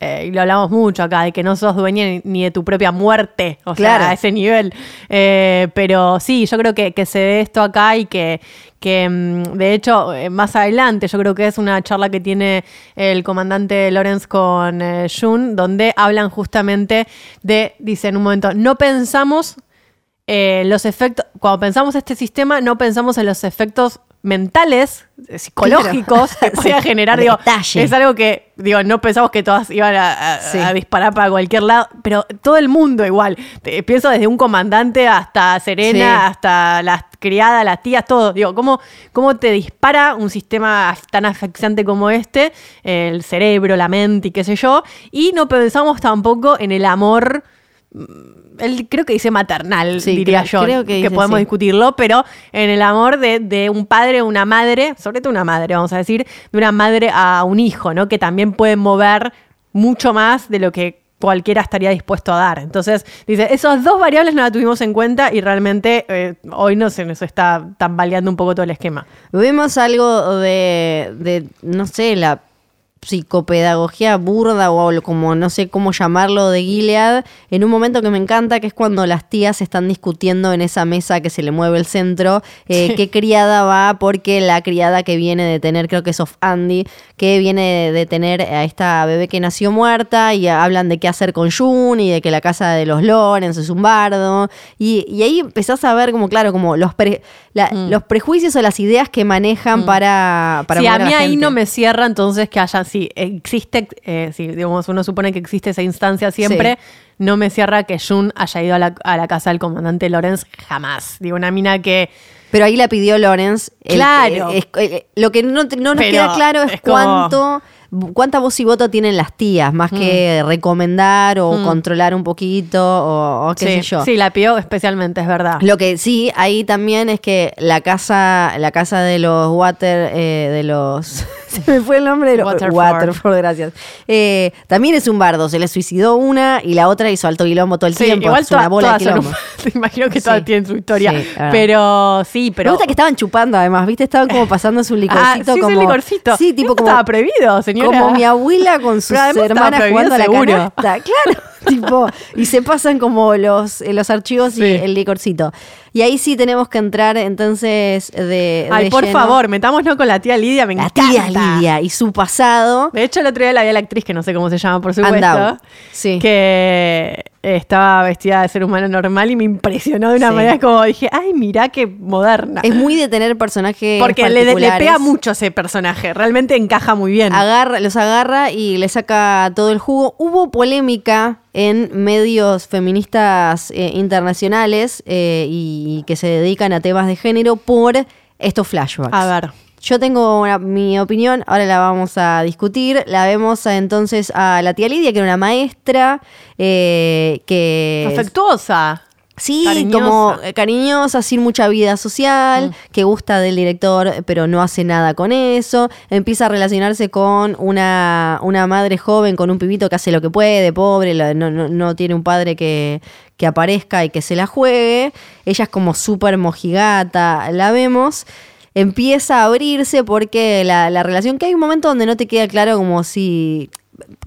eh, y lo hablamos mucho acá, de que no sos dueña ni de tu propia muerte, o sea, a ese nivel. Eh, pero sí, yo creo que, se ve esto acá y que, que mm, de hecho, eh, más adelante, yo creo que es una charla que tiene el comandante Lorenz con Jun, donde hablan justamente de, dice en un momento, no pensamos los efectos, cuando pensamos este sistema, no pensamos en los efectos mentales, eh, psicológicos que *laughs* podía generar, digo, es algo que, digo, no pensamos que todas iban a, disparar para cualquier lado, pero todo el mundo igual. pienso desde un comandante hasta Serena, hasta las criadas, las tías, todo. Digo, ¿cómo, ¿cómo te dispara un sistema tan asfixiante como este? El cerebro, la mente y qué sé yo. Y no pensamos tampoco en el amor él creo que dice maternal, diría yo, creo que, podemos discutirlo, pero en el amor de, un padre o una madre, sobre todo una madre, vamos a decir, de una madre a un hijo, ¿no? Que también puede mover mucho más de lo que cualquiera estaría dispuesto a dar. Entonces, dice, esas dos variables no las tuvimos en cuenta y realmente eh, hoy no se nos está tambaleando un poco todo el esquema. Vemos algo de, de no sé, la psicopedagogía burda o como no sé cómo llamarlo de Gilead, en un momento que me encanta, que es cuando las tías están discutiendo en esa mesa que se le mueve el centro, eh, qué criada va, porque la criada que viene de tener, creo que es of Andy, que viene de tener a esta bebé que nació muerta y hablan de qué hacer con June y de que la casa de los Lorenz es un bardo. Y, ahí empezás a ver como, claro, como los, mm. los prejuicios o las ideas que manejan mm. para, para... Sí, a mí ahí no me cierra entonces que haya si existe, eh, si digamos, uno supone que existe esa instancia siempre, no me cierra que Jun haya ido a la, casa del comandante Lorenz jamás. Digo, una mina que. Pero ahí la pidió Lorenz. Claro. Lo que no, nos queda claro es cuánto cuánta voz y voto tienen las tías, más que mm. recomendar o mm. controlar un poquito o, qué sé yo. Sí, la pidió especialmente, es verdad. Lo que sí, ahí también es que la casa, la casa de los Water, eh, de los. *laughs* se me fue el nombre de los Waterford, gracias. Eh, también es un bardo, se le suicidó una y la otra hizo alto quilombo todo el tiempo. Igual es una bola de quilombo. *laughs* te imagino que todas tienen su historia. pero sí, pero. Me gusta que estaban chupando además, ¿viste? Estaban como pasando su licorcito. Ah, sí, como, licorcito. Sí, tipo como. Estaba prohibido, señor. Como mi abuela con sus hermanas jugando a la canasta. *laughs* Claro, tipo, y se pasan como los, eh, los archivos y el licorcito. Y ahí sí tenemos que entrar entonces de. Ay, por favor, metámonos con la tía Lidia, me la tía Lidia y su pasado. De hecho, el otro día la vi a la actriz, que no sé cómo se llama, por supuesto. Sí. Que estaba vestida de ser humano normal y me impresionó de una Sí. manera como dije, ay, mirá qué moderna. Es muy de tener personajes Porque le, le pega mucho ese personaje, realmente encaja muy bien. agarra, los agarra y le saca todo el jugo. Hubo polémica en medios feministas eh, internacionales eh, y que se dedican a temas de género por estos flashbacks. A ver. Yo tengo una- mi opinión, ahora la vamos a discutir. La vemos a, entonces a la tía Lidia, que era una maestra, eh, que... Afectuosa. Sí, Cariñosa. como eh, cariñosa, sin mucha vida social, que gusta del director, pero no hace nada con eso. Empieza a relacionarse con una, una madre joven, con un pibito que hace lo que puede, pobre, la- no, no- no tiene un padre que, que aparezca y que se la juegue. Ella es como súper mojigata, la vemos. Empieza a abrirse porque la, la relación, que hay un momento donde no te queda claro como si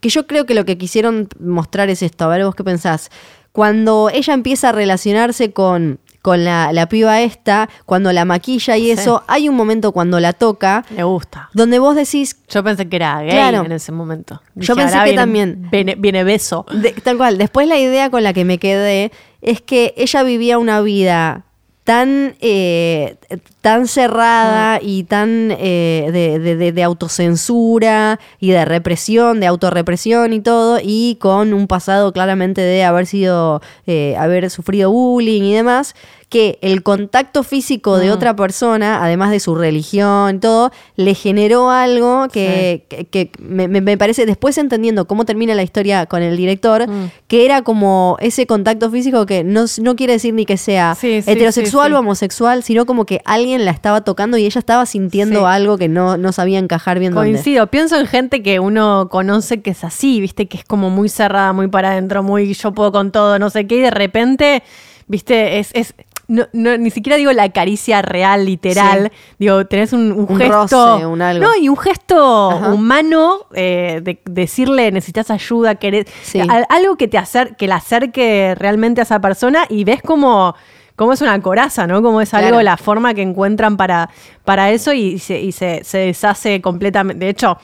que yo creo que lo que quisieron mostrar es esto. A ver, vos qué pensás. Cuando ella empieza a relacionarse con, con la, la piba esta, cuando la maquilla y Sí. eso, hay un momento cuando la toca Le gusta. donde vos decís, Yo pensé que era gay Claro. en ese momento. Yo pensé que viene- también. Viene, viene beso. de- tal cual, después la idea con la que me quedé es que ella vivía una vida tan, eh, tan cerrada y tan eh, de, de- de- de autocensura y de represión, de autorrepresión y todo, y con un pasado claramente de haber sido, eh, haber sufrido bullying y demás, que el contacto físico de otra persona, además de su religión y todo, le generó algo que, que- que me, parece, después entendiendo cómo termina la historia con el director, que era como ese contacto físico que no, no quiere decir ni que sea Sí, heterosexual o homosexual, sino como que alguien la estaba tocando y ella estaba sintiendo Sí. algo que no, no sabía encajar bien dónde. Coincido, pienso en gente que uno conoce que es así, viste, que es como muy cerrada, muy para adentro, muy yo puedo con todo, no sé qué, y de repente, viste, es, es no, no, ni siquiera digo la caricia real, literal, Sí. digo, tenés un, un Un gesto, roce, un algo. no, y un gesto Ajá. humano eh, de decirle necesitas ayuda, querés, Sí. algo que te acer, que la acerque realmente a esa persona y ves como como es una coraza, ¿no? Como es algo, la forma que encuentran para, para eso y, se, y se, se deshace completamente. De hecho,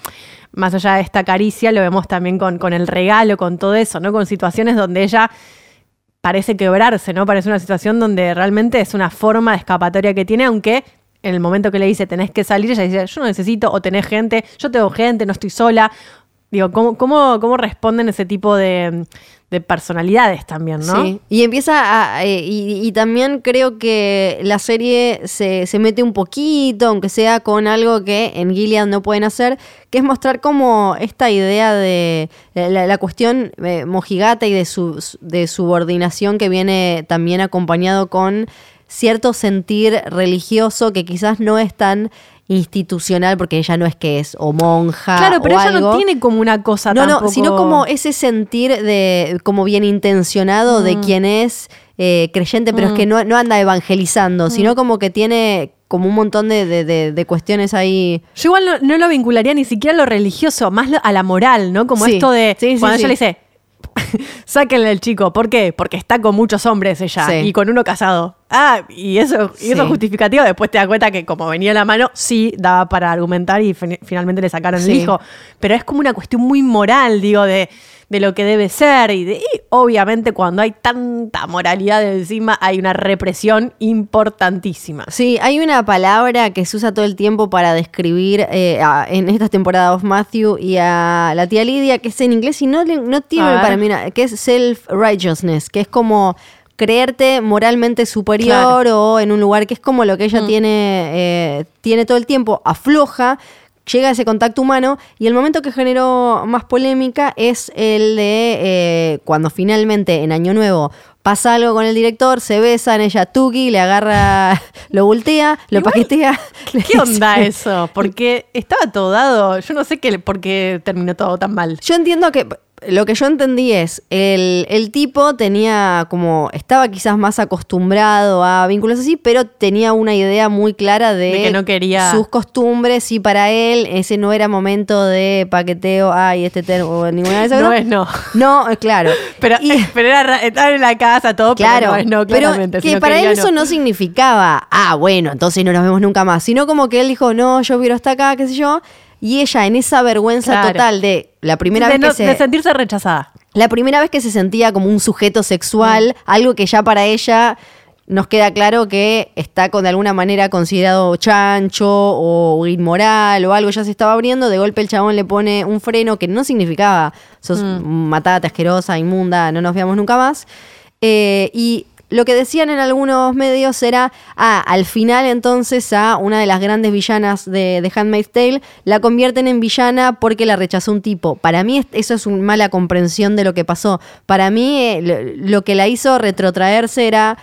más allá de esta caricia, lo vemos también con, con el regalo, con todo eso, ¿no? Con situaciones donde ella parece quebrarse, ¿no? Parece una situación donde realmente es una forma de escapatoria que tiene, aunque en el momento que le dice tenés que salir, ella dice, yo no necesito, o tenés gente, yo tengo gente, no estoy sola. Digo, ¿cómo, cómo, cómo responden ese tipo de, de personalidades también, no? Sí, y empieza a. eh, y, también creo que la serie se, se mete un poquito, aunque sea con algo que en Gilead no pueden hacer, que es mostrar como esta idea de la, la cuestión eh, mojigata y de, su, de subordinación que viene también acompañado con cierto sentir religioso que quizás no es tan institucional porque ella no es que es o monja Claro, pero o ella no tiene como una cosa No, tampoco... no, sino como ese sentir de como bien intencionado Mm. de quien es eh, creyente, pero es que no, no anda evangelizando, Mm. sino como que tiene como un montón de, de- de- de cuestiones ahí. Yo igual no, no lo vincularía ni siquiera a lo religioso, más lo- a la moral, ¿no? Como Sí. esto de Sí, sí, cuando ella le dice, *laughs* sáquenle el chico, ¿por qué? Porque está con muchos hombres ella Sí. y con uno casado. Ah, y eso, y eso Sí. justificativo, después te das cuenta que como venía en la mano, sí daba para argumentar y fin- finalmente le sacaron el hijo. Pero es como una cuestión muy moral, digo, de, de lo que debe ser. Y, de, y obviamente cuando hay tanta moralidad encima, hay una represión importantísima. Sí, hay una palabra que se usa todo el tiempo para describir eh, a- en esta temporada of Matthew y a la tía Lidia, que es en inglés y no, no tiene para mí que es self-righteousness, que es como creerte moralmente superior o en un lugar que es como lo que ella tiene, eh, tiene todo el tiempo, afloja, llega ese contacto humano y el momento que generó más polémica es el de eh, cuando finalmente en Año Nuevo pasa algo con el director, se besan, ella tuki, le agarra, *laughs* lo voltea, lo Igual, paquetea. le *laughs* ¿Qué onda eso? Porque estaba todo dado. Yo no sé qué, por qué terminó todo tan mal. Yo entiendo que lo que yo entendí es, el, el tipo tenía como, estaba quizás más acostumbrado a vínculos así, pero tenía una idea muy clara de, De que no quería- sus costumbres y para él ese no era momento de paqueteo, ay, este termo, ninguna de esas No cosas. es no. No, eh, claro. *laughs* Pero, Y- *laughs* pero era ra- estar en la casa, todo, Claro, pero no es no, claramente. que para él eso no. no significaba, ah, bueno, entonces no nos vemos nunca más, sino como que él dijo, no, yo quiero hasta acá, qué sé yo, y ella en esa vergüenza Claro. total de la primera de, vez no- que se... de sentirse rechazada. la primera vez que se sentía como un sujeto sexual, algo que ya para ella nos queda claro que está con de alguna manera considerado chancho o inmoral o algo, ya se estaba abriendo, de golpe el chabón le pone un freno que no significaba sos matada, asquerosa, inmunda, no nos veamos nunca más. Eh, y lo que decían en algunos medios era, ah, al final entonces a una de las grandes villanas de, de Handmaid's Tale la convierten en villana porque la rechazó un tipo. Para mí eso es una mala comprensión de lo que pasó. Para mí eh, lo que la hizo retrotraerse era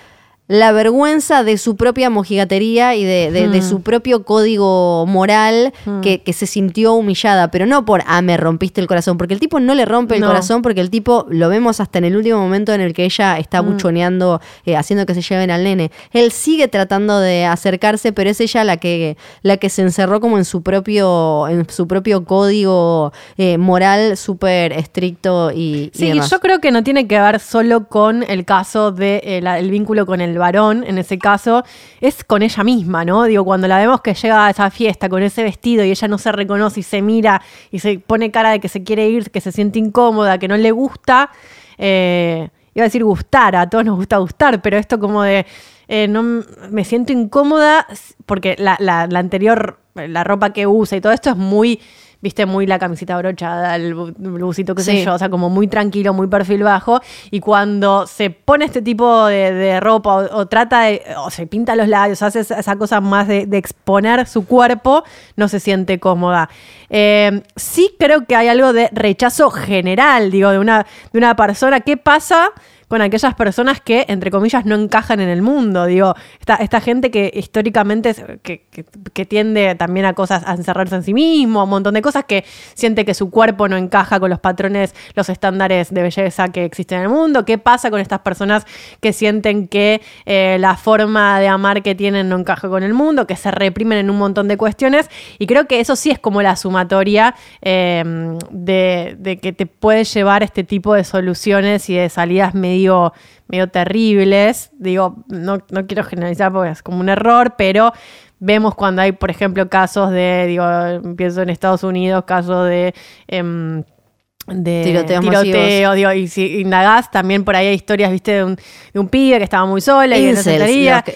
la vergüenza de su propia mojigatería y de, hmm. su propio código moral hmm. que, se sintió humillada, pero no por, ah, me rompiste el corazón, porque el tipo no le rompe el corazón, porque el tipo, lo vemos hasta en el último momento en el que ella está hmm. buchoneando, eh, haciendo que se lleven al nene. Él sigue tratando de acercarse, pero es ella la que, la que se encerró como en su propio, en su propio código eh, moral súper estricto y, sí, y yo creo que no tiene que ver solo con el caso del de, eh, el vínculo con el varón, en ese caso, es con ella misma, ¿no? Digo, cuando la vemos que llega a esa fiesta con ese vestido y ella no se reconoce y se mira y se pone cara de que se quiere ir, que se siente incómoda, que no le gusta, eh, iba a decir gustar, a todos nos gusta gustar, pero esto como de, eh, no, me siento incómoda porque la, la anterior, la ropa que usa y todo esto es muy viste, muy la camiseta brochada, el busito, qué sé yo, o sea, como muy tranquilo, muy perfil bajo. Y cuando se pone este tipo de, ropa o, trata de, o se pinta los labios, hace esa, cosa más de, exponer su cuerpo, no se siente cómoda. Eh, sí creo que hay algo de rechazo general, digo, de una, de una persona. ¿Qué pasa? Con aquellas personas que, entre comillas, no encajan en el mundo. Digo, esta, esta gente que históricamente que, que, tiende también a cosas, a encerrarse en sí mismo, a un montón de cosas, que siente que su cuerpo no encaja con los patrones, los estándares de belleza que existen en el mundo. ¿Qué pasa con estas personas que sienten que eh, la forma de amar que tienen no encaja con el mundo, que se reprimen en un montón de cuestiones? Y creo que eso sí es como la sumatoria em, de, de que te puede llevar este tipo de soluciones y de salidas medidas medio, terribles. Digo, no, no quiero generalizar porque es como un error, pero vemos cuando hay, por ejemplo, casos de, digo, pienso en Estados Unidos, casos de... Em, de tiroteo, digo, y si indagás, también por ahí hay historias, viste, de un, de un pibe que estaba muy sola y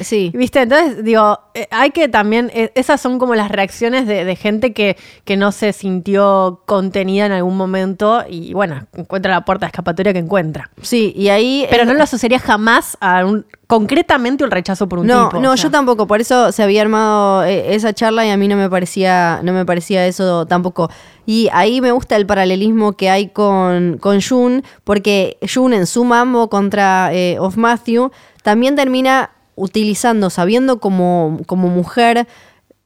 sí. viste, entonces, digo, eh, hay que también, eh, esas son como las reacciones de, gente que, que, no se sintió contenida en algún momento y, bueno, encuentra la puerta de escapatoria que encuentra. Sí, y ahí... Pero no lo asociaría jamás a un, concretamente un rechazo por un no, tipo. No, yo tampoco, por eso se había armado eh, esa charla y a mí no me parecía, no me parecía eso tampoco. Y ahí me gusta el paralelismo que hay con, con Jun, porque Jun en su mambo contra eh, Of Matthew también termina utilizando, sabiendo como, como mujer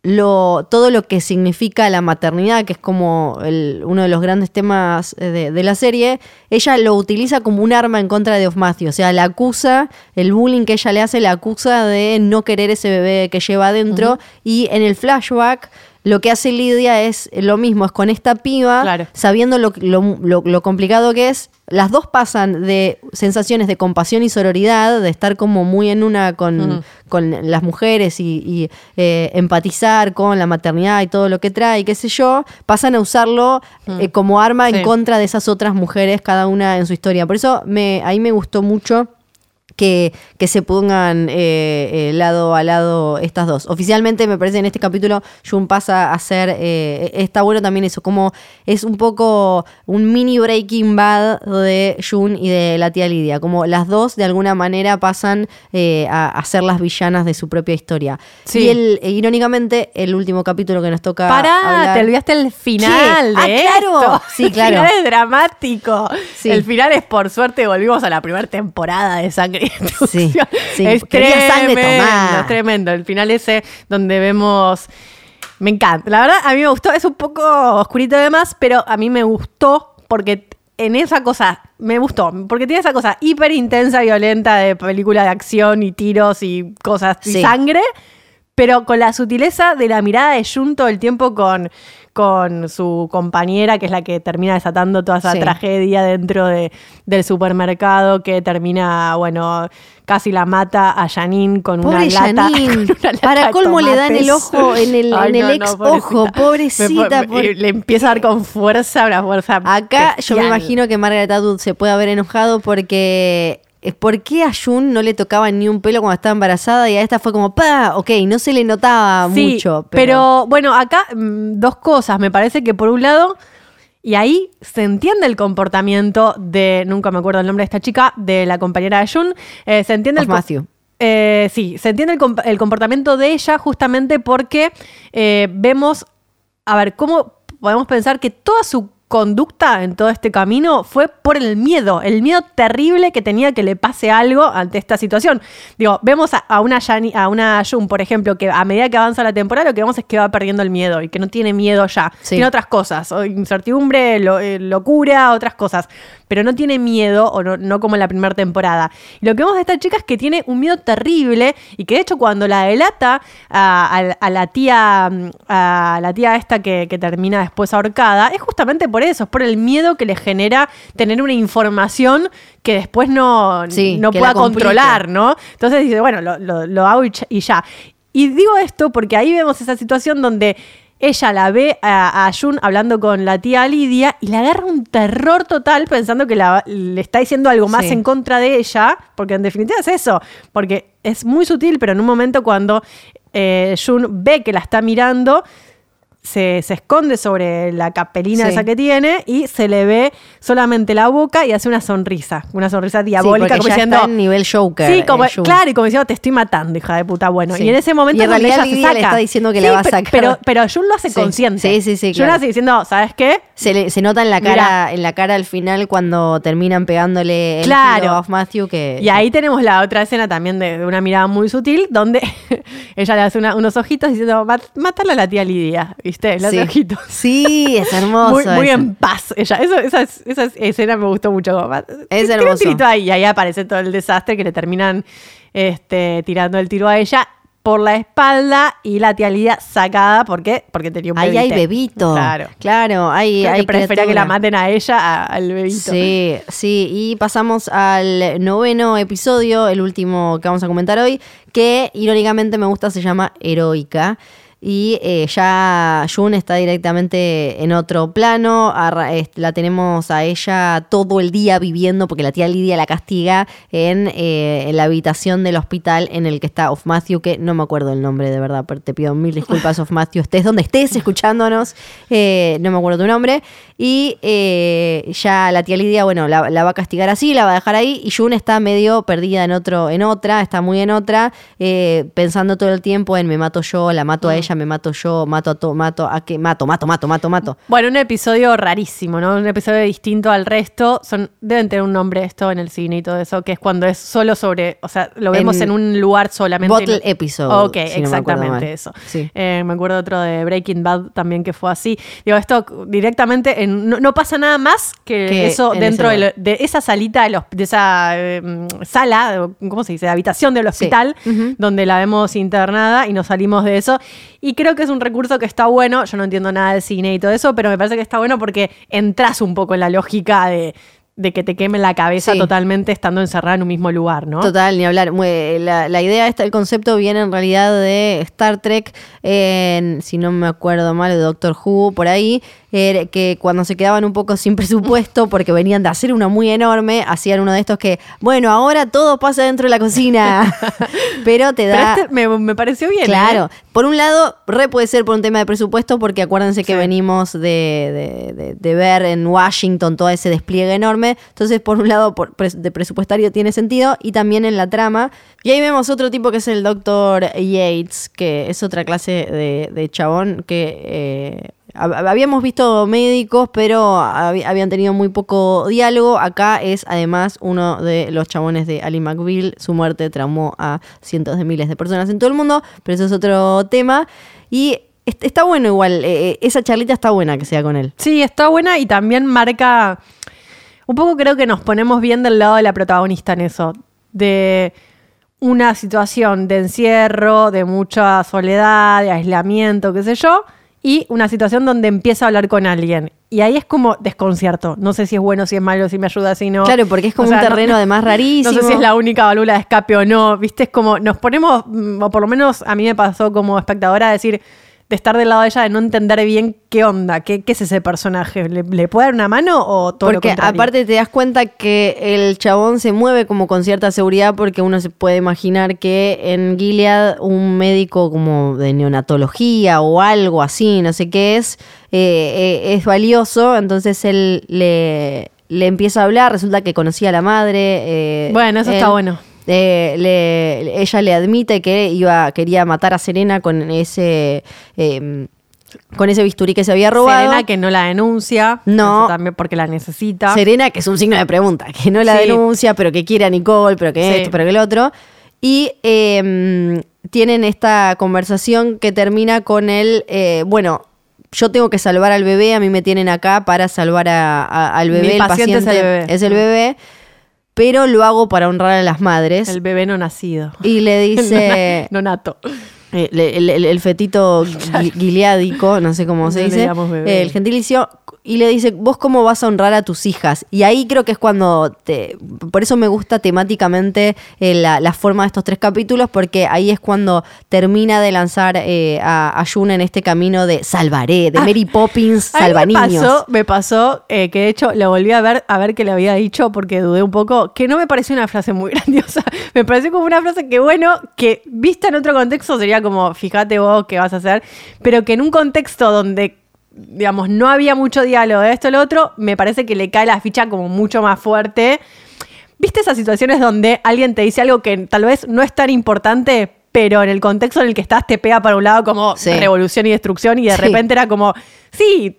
lo, todo lo que significa la maternidad, que es como uno de los grandes temas eh, de, la serie, ella lo utiliza como un arma en contra de Ofmacio. O sea, la acusa, el bullying que ella le hace, la acusa de no querer ese bebé que lleva adentro. Y en el flashback lo que hace Lidia es lo mismo, es con esta piba, sabiendo lo, lo, complicado que es, las dos pasan de sensaciones de compasión y sororidad, de estar como muy en una con, las mujeres y, eh, empatizar con la maternidad y todo lo que trae, qué sé yo, pasan a usarlo eh, como arma en contra de esas otras mujeres, cada una en su historia. Por eso me, ahí me gustó mucho que, que se pongan eh, eh, lado a lado estas dos. Oficialmente me parece en este capítulo Jun pasa a ser, eh, está bueno también eso, como es un poco un mini Breaking Bad de Jun y de la tía Lidia, como las dos de alguna manera pasan a, a, ser las villanas de su propia historia. Y el, irónicamente, el último capítulo que nos toca... Para, te olvidaste el final ah, claro. Sí, claro. *laughs* El final es dramático. El final es por suerte, volvimos a la primera temporada de Sangre *laughs* Sí, Es tremendo, es tremendo. El final ese donde vemos... Me encanta. La verdad, a mí me gustó. Es un poco oscurito además, pero a mí me gustó porque en esa cosa me gustó. Porque tiene esa cosa hiper intensa, violenta de película de acción y tiros y cosas y sangre pero con la sutileza de la mirada de Jun todo el tiempo con, con su compañera, que es la que termina desatando toda esa Sí. tragedia dentro de, del supermercado, que termina, bueno, casi la mata a Janine con Pobre *laughs* una lata. Janine. con una lata Para de colmo le dan el ojo en el- en el ex ojo, pobrecita, Me- me- por- Le empieza a dar con fuerza, una fuerza. Acá yo me imagino que Margaret Atwood se puede haber enojado porque ¿por qué a Jun no le tocaba ni un pelo cuando estaba embarazada y a esta fue como pa, ok, no se le notaba Sí, mucho, pero... pero, bueno, acá mm, dos cosas. Me parece que por un lado, y ahí se entiende el comportamiento de, nunca me acuerdo el nombre de esta chica, de la compañera de Jun, eh, se entiende Of el Matthew. Eh, sí, se entiende el, comp- el comportamiento de ella justamente porque eh, vemos, a ver, cómo podemos pensar que toda su conducta en todo este camino fue por el miedo, el miedo terrible que tenía que le pase algo ante esta situación. Digo, vemos a, a una Yani- a una Jun, por ejemplo, que a medida que avanza la temporada lo que vemos es que va perdiendo el miedo y que no tiene miedo ya. Sí. Tiene otras cosas, incertidumbre, lo- eh, locura, otras cosas, pero no tiene miedo, o no, no como en la primera temporada. Y lo que vemos de esta chica es que tiene un miedo terrible y que de hecho cuando la delata a, a- a la tía, a la tía esta que, que termina después ahorcada, es justamente por eso, es por el miedo que le genera tener una información que después no, Sí, no pueda controlar, ¿no? Entonces dice, bueno, lo, lo- lo hago y ya. Y digo esto porque ahí vemos esa situación donde ella la ve a, a Jun hablando con la tía Lidia y le agarra un terror total pensando que la- le está diciendo algo más Sí. en contra de ella, porque en definitiva es eso, porque es muy sutil, pero en un momento cuando eh, Jun ve que la está mirando, se, se esconde sobre la capelina Sí. esa que tiene y se le ve solamente la boca y hace una sonrisa, una sonrisa diabólica, como ya diciendo... está en nivel Joker. Sí, como, claro, y como diciendo, te estoy matando, hija de puta. Bueno, Sí. y en ese momento Y en realidad ella se saca. le está diciendo que la va a sacar. Pero, pero Jun lo hace consciente. Sí, sí, sí, Jun claro. hace diciendo, ¿sabes qué? Se, le- se nota en la Mirá. cara, en la cara al final cuando terminan pegándole el Claro. a Matthew que Y ahí tenemos la otra escena también de, de una mirada muy sutil, donde *laughs* ella le hace una- unos ojitos diciendo, "Mat- mátala a la tía Lidia. Sí. ojitos. Sí, es *laughs* hermoso. Muy, en paz ella. Eso, esa, esa escena me gustó mucho. como, "Mat- Es un hermoso. tirito ahí, y ahí aparece todo el desastre que le terminan este, tirando el tiro a ella por la espalda y la tía Lidia sacada. ¿Por qué? Porque tenía un Ahí hay bebito. Claro. Claro, hay, hay que prefería que la maten a ella a- al bebito. Sí, sí, y pasamos al noveno episodio, el último que vamos a comentar hoy, que irónicamente me gusta, se llama Heroica. Y eh, ya Jun está directamente en otro plano, la tenemos a ella todo el día viviendo porque la tía Lidia la castiga en, eh, en la habitación del hospital en el que está Of Matthew, que no me acuerdo el nombre de verdad, pero te pido mil disculpas Of Matthew, estés donde estés escuchándonos, eh, no me acuerdo tu nombre. Y ya la tía Lidia, bueno, la, la va a castigar así, la va a dejar ahí. Y Jun está medio perdida en otro, en otra, está muy en otra, pensando todo el tiempo en me mato yo, la mato a ella, me mato yo, mato a todo, mato a que, mato, mato, mato, mato, mato. Bueno, un episodio rarísimo, ¿no? Un episodio distinto al resto. Son, deben tener un nombre esto en el cine y todo eso, que es cuando es solo sobre, o sea, lo vemos en, En un lugar solamente. Bottle episode, Ok, si exactamente eso. Sí. Eh, me acuerdo otro de Breaking Bad también que fue así. Digo, esto directamente, en- no, no pasa nada más que, Que eso en dentro de, lo- de esa salita, de, los- de esa eh, mm, sala, ¿cómo se dice? Habitación del Sí. hospital, donde la vemos internada y nos salimos de eso. Y creo que es un recurso que está bueno. Yo no entiendo nada de cine y todo eso, pero me parece que está bueno porque entras un poco en la lógica de, de que te quemen la cabeza Sí. totalmente estando encerrada en un mismo lugar, ¿no? Total, ni hablar. La, la idea esta, el concepto viene en realidad de Star Trek, en, si no me acuerdo mal, de Doctor Who, por ahí, era que cuando se quedaban un poco sin *laughs* presupuesto, porque venían de hacer uno muy enorme, hacían uno de estos que, bueno, ahora todo pasa dentro de la cocina, *laughs* pero te Pero da... este me, me pareció bien. Claro, ¿eh? por un lado, re puede ser por un tema de presupuesto, porque acuérdense que Sí. venimos de, de- de- de ver en Washington todo ese despliegue enorme. Entonces, por un lado, por de presupuestario tiene sentido, y también en la trama. Y ahí vemos otro tipo que es el Dr. Yates, que es otra clase de, de chabón que. eh, Habíamos visto médicos, pero habían tenido muy poco diálogo. Acá es además uno de los chabones de Ali McBeal. Su muerte traumó a cientos de miles de personas en todo el mundo, pero eso es otro tema. Y est- está bueno igual, eh, eh, esa charlita está buena que sea con él. Sí, está buena y también marca. Un poco creo que nos ponemos bien del lado de la protagonista en eso. De una situación de encierro, de mucha soledad, de aislamiento, qué sé yo, y una situación donde empieza a hablar con alguien. Y ahí es como desconcierto. No sé si es bueno, si es malo, si me ayuda, si no. Claro, porque es como O sea, un no- terreno además rarísimo. No sé si es la única válvula de escape o no. Viste, es como nos ponemos, mm, o por lo menos a mí me pasó como espectadora, a decir, de estar del lado de ella, de no entender bien qué onda, qué, qué es ese personaje. ¿Le, le puede dar una mano o todo lo Porque contrario? aparte te das cuenta que el chabón se mueve como con cierta seguridad porque uno se puede imaginar que en Gilead un médico como de neonatología o algo así, no sé qué es, eh, eh, es valioso, entonces él le, le empieza a hablar, resulta que conocía a la madre. eh, Bueno, eso está bueno. Eh, le- ella le admite que iba quería matar a Serena con ese eh, con ese bisturí que se había robado. Serena que no la denuncia. No. también porque la necesita. Serena, que es un signo de pregunta, que no la Sí. denuncia, pero que quiere a Nicole, pero que Sí. esto, pero que el otro. Y eh, tienen esta conversación que termina con el, eh, bueno, yo tengo que salvar al bebé, a mí me tienen acá para salvar a- a- al bebé, Mi el paciente paciente, es el bebé. es el bebé, pero lo hago para honrar a las madres. El bebé no nacido. y le *laughs* dice, no nato. eh, el, el- el fetito *laughs* gileádico, no sé cómo se No le dice, el gentilicio, y le dice, vos cómo vas a honrar a tus hijas. Y ahí creo que es cuando, te, por eso me gusta temáticamente eh, la, la forma de estos tres capítulos, porque ahí es cuando termina de lanzar eh, a, a June en este camino de salvaré, de Mary Poppins, A mí salva me niños. pasó, me pasó eh, que de hecho lo volví a ver, a ver qué le había dicho porque dudé un poco, que no me pareció una frase muy *laughs* grandiosa. Me pareció como una frase que, bueno, que vista en otro contexto sería como, fíjate vos qué vas a hacer, pero que en un contexto donde, digamos, no había mucho diálogo de esto lo otro, me parece que le cae la ficha como mucho más fuerte. ¿Viste esas situaciones donde alguien te dice algo que tal vez no es tan importante, pero en el contexto en el que estás te pega para un lado como Sí. revolución y destrucción y de Sí. repente era como, sí,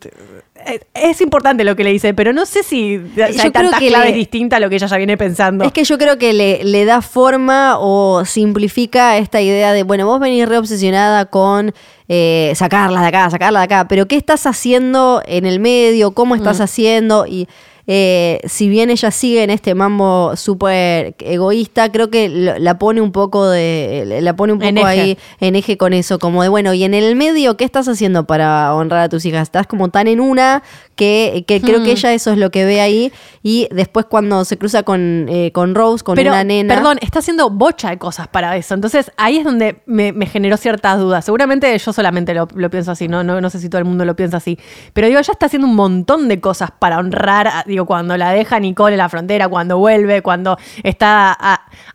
eh, es importante lo que le dice, pero no sé si Yo hay tantas que claves le- distintas a lo que ella ya viene pensando. Es que yo creo que le, le da forma o simplifica esta idea de, bueno, vos venís re obsesionada con eh, sacarla de acá, sacarla de acá, pero ¿qué estás haciendo en el medio? ¿Cómo estás haciendo? Y eh, si bien ella sigue en este mambo súper egoísta, creo que la pone un poco de, la pone un poco ahí en eje con eso, como de, bueno, y en el medio, ¿qué estás haciendo para honrar a tus hijas? Estás como tan en una que, que creo Hmm. que ella eso es lo que ve ahí y después cuando se cruza con, eh, con Rose, con pero, una nena. perdón, está haciendo bocha de cosas para eso. Entonces ahí es donde me, me generó ciertas dudas. Seguramente yo solamente lo, lo pienso así, ¿no? ¿no? No sé si todo el mundo lo piensa así. Pero digo, ella está haciendo un montón de cosas para honrar, a- digo, cuando la deja Nicole en la frontera, cuando vuelve, cuando está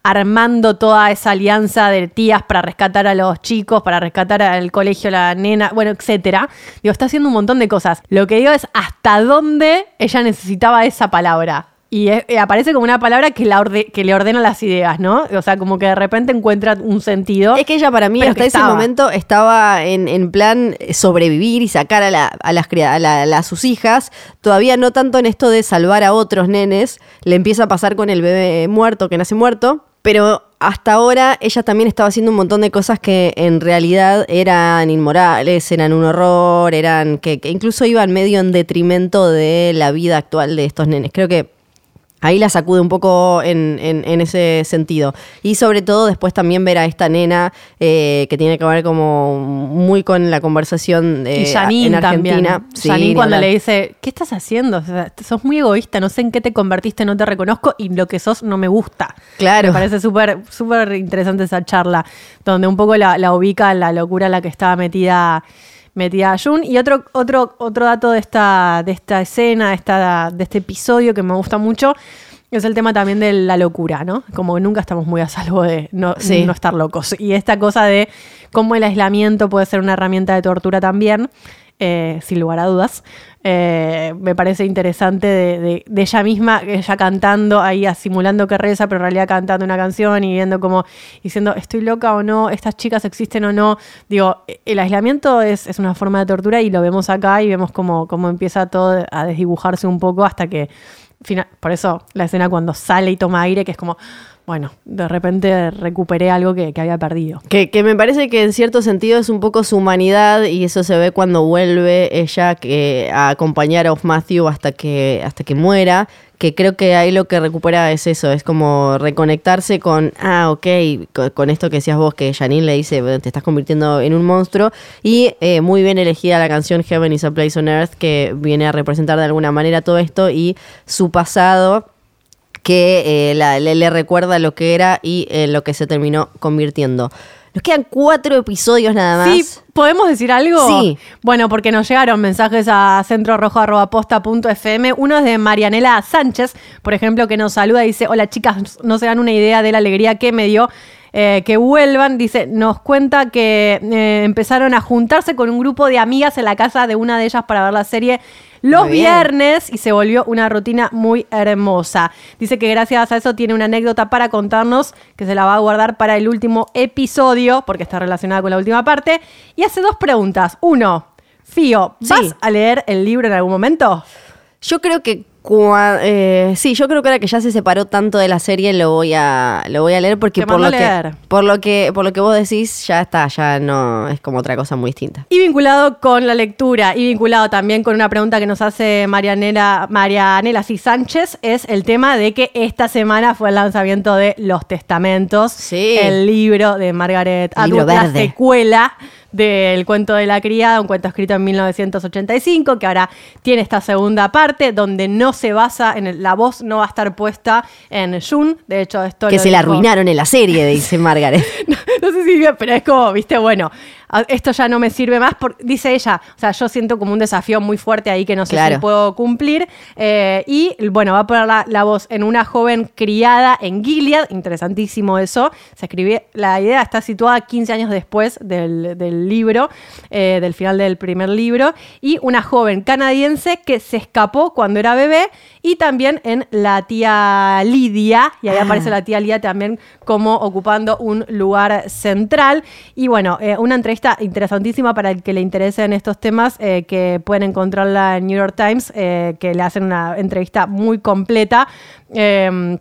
armando toda esa alianza de tías para rescatar a los chicos, para rescatar al colegio, la nena, bueno, etcétera. Digo, está haciendo un montón de cosas. Lo que digo es hasta dónde ella necesitaba esa palabra. Y es- eh, aparece como una palabra que, la orde- que le ordena las ideas, ¿no? O sea, como que de repente encuentra un sentido. Es que ella para mí hasta ese momento estaba en, en plan sobrevivir y sacar a, la- a las a, la- a las- sus hijas, todavía no tanto en esto de salvar a otros nenes, le empieza a pasar con el bebé muerto, que nace muerto, pero hasta ahora ella también estaba haciendo un montón de cosas que en realidad eran inmorales, eran un horror, eran que, que incluso iban medio en detrimento de la vida actual de estos nenes. Creo que Ahí la sacude un poco en, en- en ese sentido. Y sobre todo después también ver a esta nena eh, que tiene que ver como muy con la conversación de, y Janine en Argentina. también. Sí, Janine ni cuando hablar. le dice, ¿qué estás haciendo? O sea, sos muy egoísta, no sé en qué te convertiste, no te reconozco y lo que sos no me gusta. Claro. Me parece súper súper interesante esa charla, donde un poco la, la ubica en la locura en la que estaba metida metida Jun. Y otro, otro, otro dato de esta, de esta escena, de, esta, de este episodio que me gusta mucho, es el tema también de la locura, ¿no? Como que nunca estamos muy a salvo de no, Sí. no estar locos. Y esta cosa de cómo el aislamiento puede ser una herramienta de tortura también, eh, sin lugar a dudas. Eh, me parece interesante de, ella misma, ella cantando ahí, simulando que reza, pero en realidad cantando una canción y viendo como, diciendo, estoy loca o no, estas chicas existen o no. Digo, el aislamiento es, es una forma de tortura y lo vemos acá y vemos cómo, cómo empieza todo a desdibujarse un poco hasta que, final, por eso la escena cuando sale y toma aire, que es como, bueno, de repente recuperé algo que, que había perdido. Que, que me parece que en cierto sentido es un poco su humanidad y eso se ve cuando vuelve ella que, a acompañar a Off Matthew hasta que, hasta que muera. Que creo que ahí lo que recupera es eso, es como reconectarse con, ah, ok, con, con esto que decías vos, que Janine le dice, "Bueno, te estás convirtiendo en un monstruo. Y eh, muy bien elegida la canción Heaven is a Place on Earth, que viene a representar de alguna manera todo esto y su pasado que eh, la- le, le recuerda lo que era y eh, lo que se terminó convirtiendo. Nos quedan cuatro episodios nada más. Sí, ¿podemos decir algo? Sí. Bueno, porque nos llegaron mensajes a centrorrojo.posta.fm. Uno es de Marianela Sánchez, por ejemplo, que nos saluda y dice: Hola chicas, no se dan una idea de la alegría que me dio. eh, que vuelvan, dice, nos cuenta que eh, empezaron a juntarse con un grupo de amigas en la casa de una de ellas para ver la serie los viernes y se volvió una rutina muy hermosa. Dice que gracias a eso tiene una anécdota para contarnos que se la va a guardar para el último episodio porque está relacionada con la última parte. Y hace dos preguntas. Uno, Fío, ¿vas Sí. a leer el libro en algún momento? Yo creo que cua- eh, sí, yo creo que ahora que ya se separó tanto de la serie lo voy a lo voy a leer porque por lo leer. que por lo que por lo que vos decís ya está, ya no es como otra cosa muy distinta. Y vinculado con la lectura y vinculado también con una pregunta que nos hace Marianela, Marianela C. Sánchez, es el tema de que esta semana fue el lanzamiento de Los Testamentos, Sí. el libro de Margaret Atwood, la secuela del cuento de la criada, un cuento escrito en 1985, que ahora tiene esta segunda parte, donde no se basa en el- la voz, no va a estar puesta en June. De hecho, esto Que lo se la dijo- arruinaron en la serie, dice *laughs* Margaret. no, no sé si bien, pero es como, viste, bueno, esto ya no me sirve más, por- dice ella. O sea, yo siento como un desafío muy fuerte ahí que no sé Claro. si puedo cumplir. Eh, y bueno, va a poner la, la voz en una joven criada en Gilead, interesantísimo eso. Se escribió, la idea está situada 15 años después del, del libro, eh, del final del primer libro, y una joven canadiense que se escapó cuando era bebé, y también en la tía Lidia, y ahí Ah. aparece la tía Lidia también como ocupando un lugar central. Y bueno, eh, una entrevista interesantísima para el que le interesen estos temas, eh, que pueden encontrarla en New York Times, eh, que le hacen una entrevista muy completa. Eh,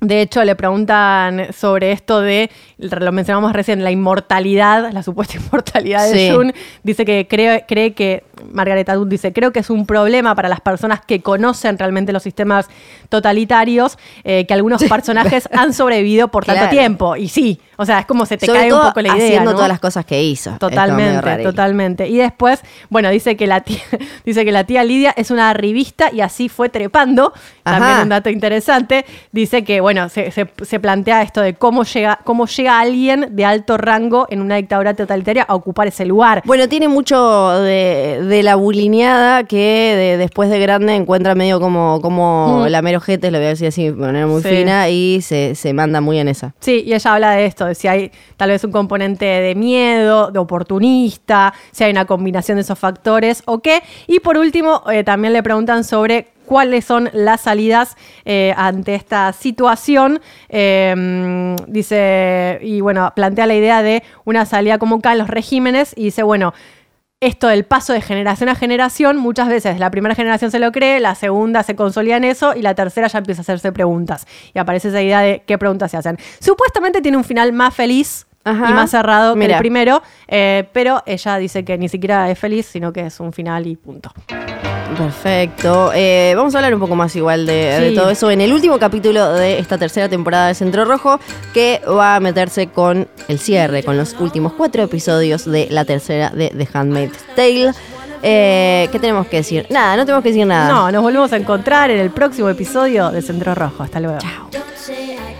de hecho, le preguntan sobre esto de, lo mencionamos recién, la inmortalidad, la supuesta *laughs* inmortalidad de Sí. June. Dice que cree, cree que, Margaret Atwood dice, creo que es un problema para las personas que conocen realmente los sistemas totalitarios, eh, que algunos *laughs* personajes han sobrevivido por tanto tiempo. Y sí, o sea, es como se te Sobre cae todo un poco la idea. haciendo ¿no? todas las cosas que hizo. Totalmente, totalmente. Y después, bueno, dice que la tía, *laughs* dice que la tía Lidia es una revista y así fue trepando. También un dato interesante. Dice que, bueno, se, se- se plantea esto de cómo llega, cómo llega alguien de alto rango en una dictadura totalitaria a ocupar ese lugar. Bueno, tiene mucho de, de la bulineada que de- después de grande encuentra medio como, como Mm. la mero jete, lo voy a decir así de manera muy Sí. fina, y se, se manda muy en esa. Sí, y ella habla de esto, de si hay tal vez un componente de miedo, de oportunista, si hay una combinación de esos factores o qué. Y por último, eh, también le preguntan sobre cuáles son las salidas eh, ante esta situación. Eh, dice, y bueno, plantea la idea de una salida como caen los regímenes y dice, bueno, esto del paso de generación a generación, muchas veces la primera generación se lo cree, la segunda se consolida en eso y la tercera ya empieza a hacerse preguntas. Y aparece esa idea de qué preguntas se hacen. Supuestamente tiene un final más feliz Ajá. y más cerrado que el primero, eh, pero ella dice que ni siquiera es feliz, sino que es un final y punto. Perfecto. Eh, vamos a hablar un poco más igual de, todo eso en el último capítulo de esta tercera temporada de Centro Rojo, que va a meterse con el cierre, con los últimos cuatro episodios de la tercera de The Handmaid's Tale. Eh, ¿Qué tenemos que decir? Nada, no tenemos que decir nada. No, nos volvemos a encontrar en el próximo episodio de Centro Rojo. Hasta luego. Don't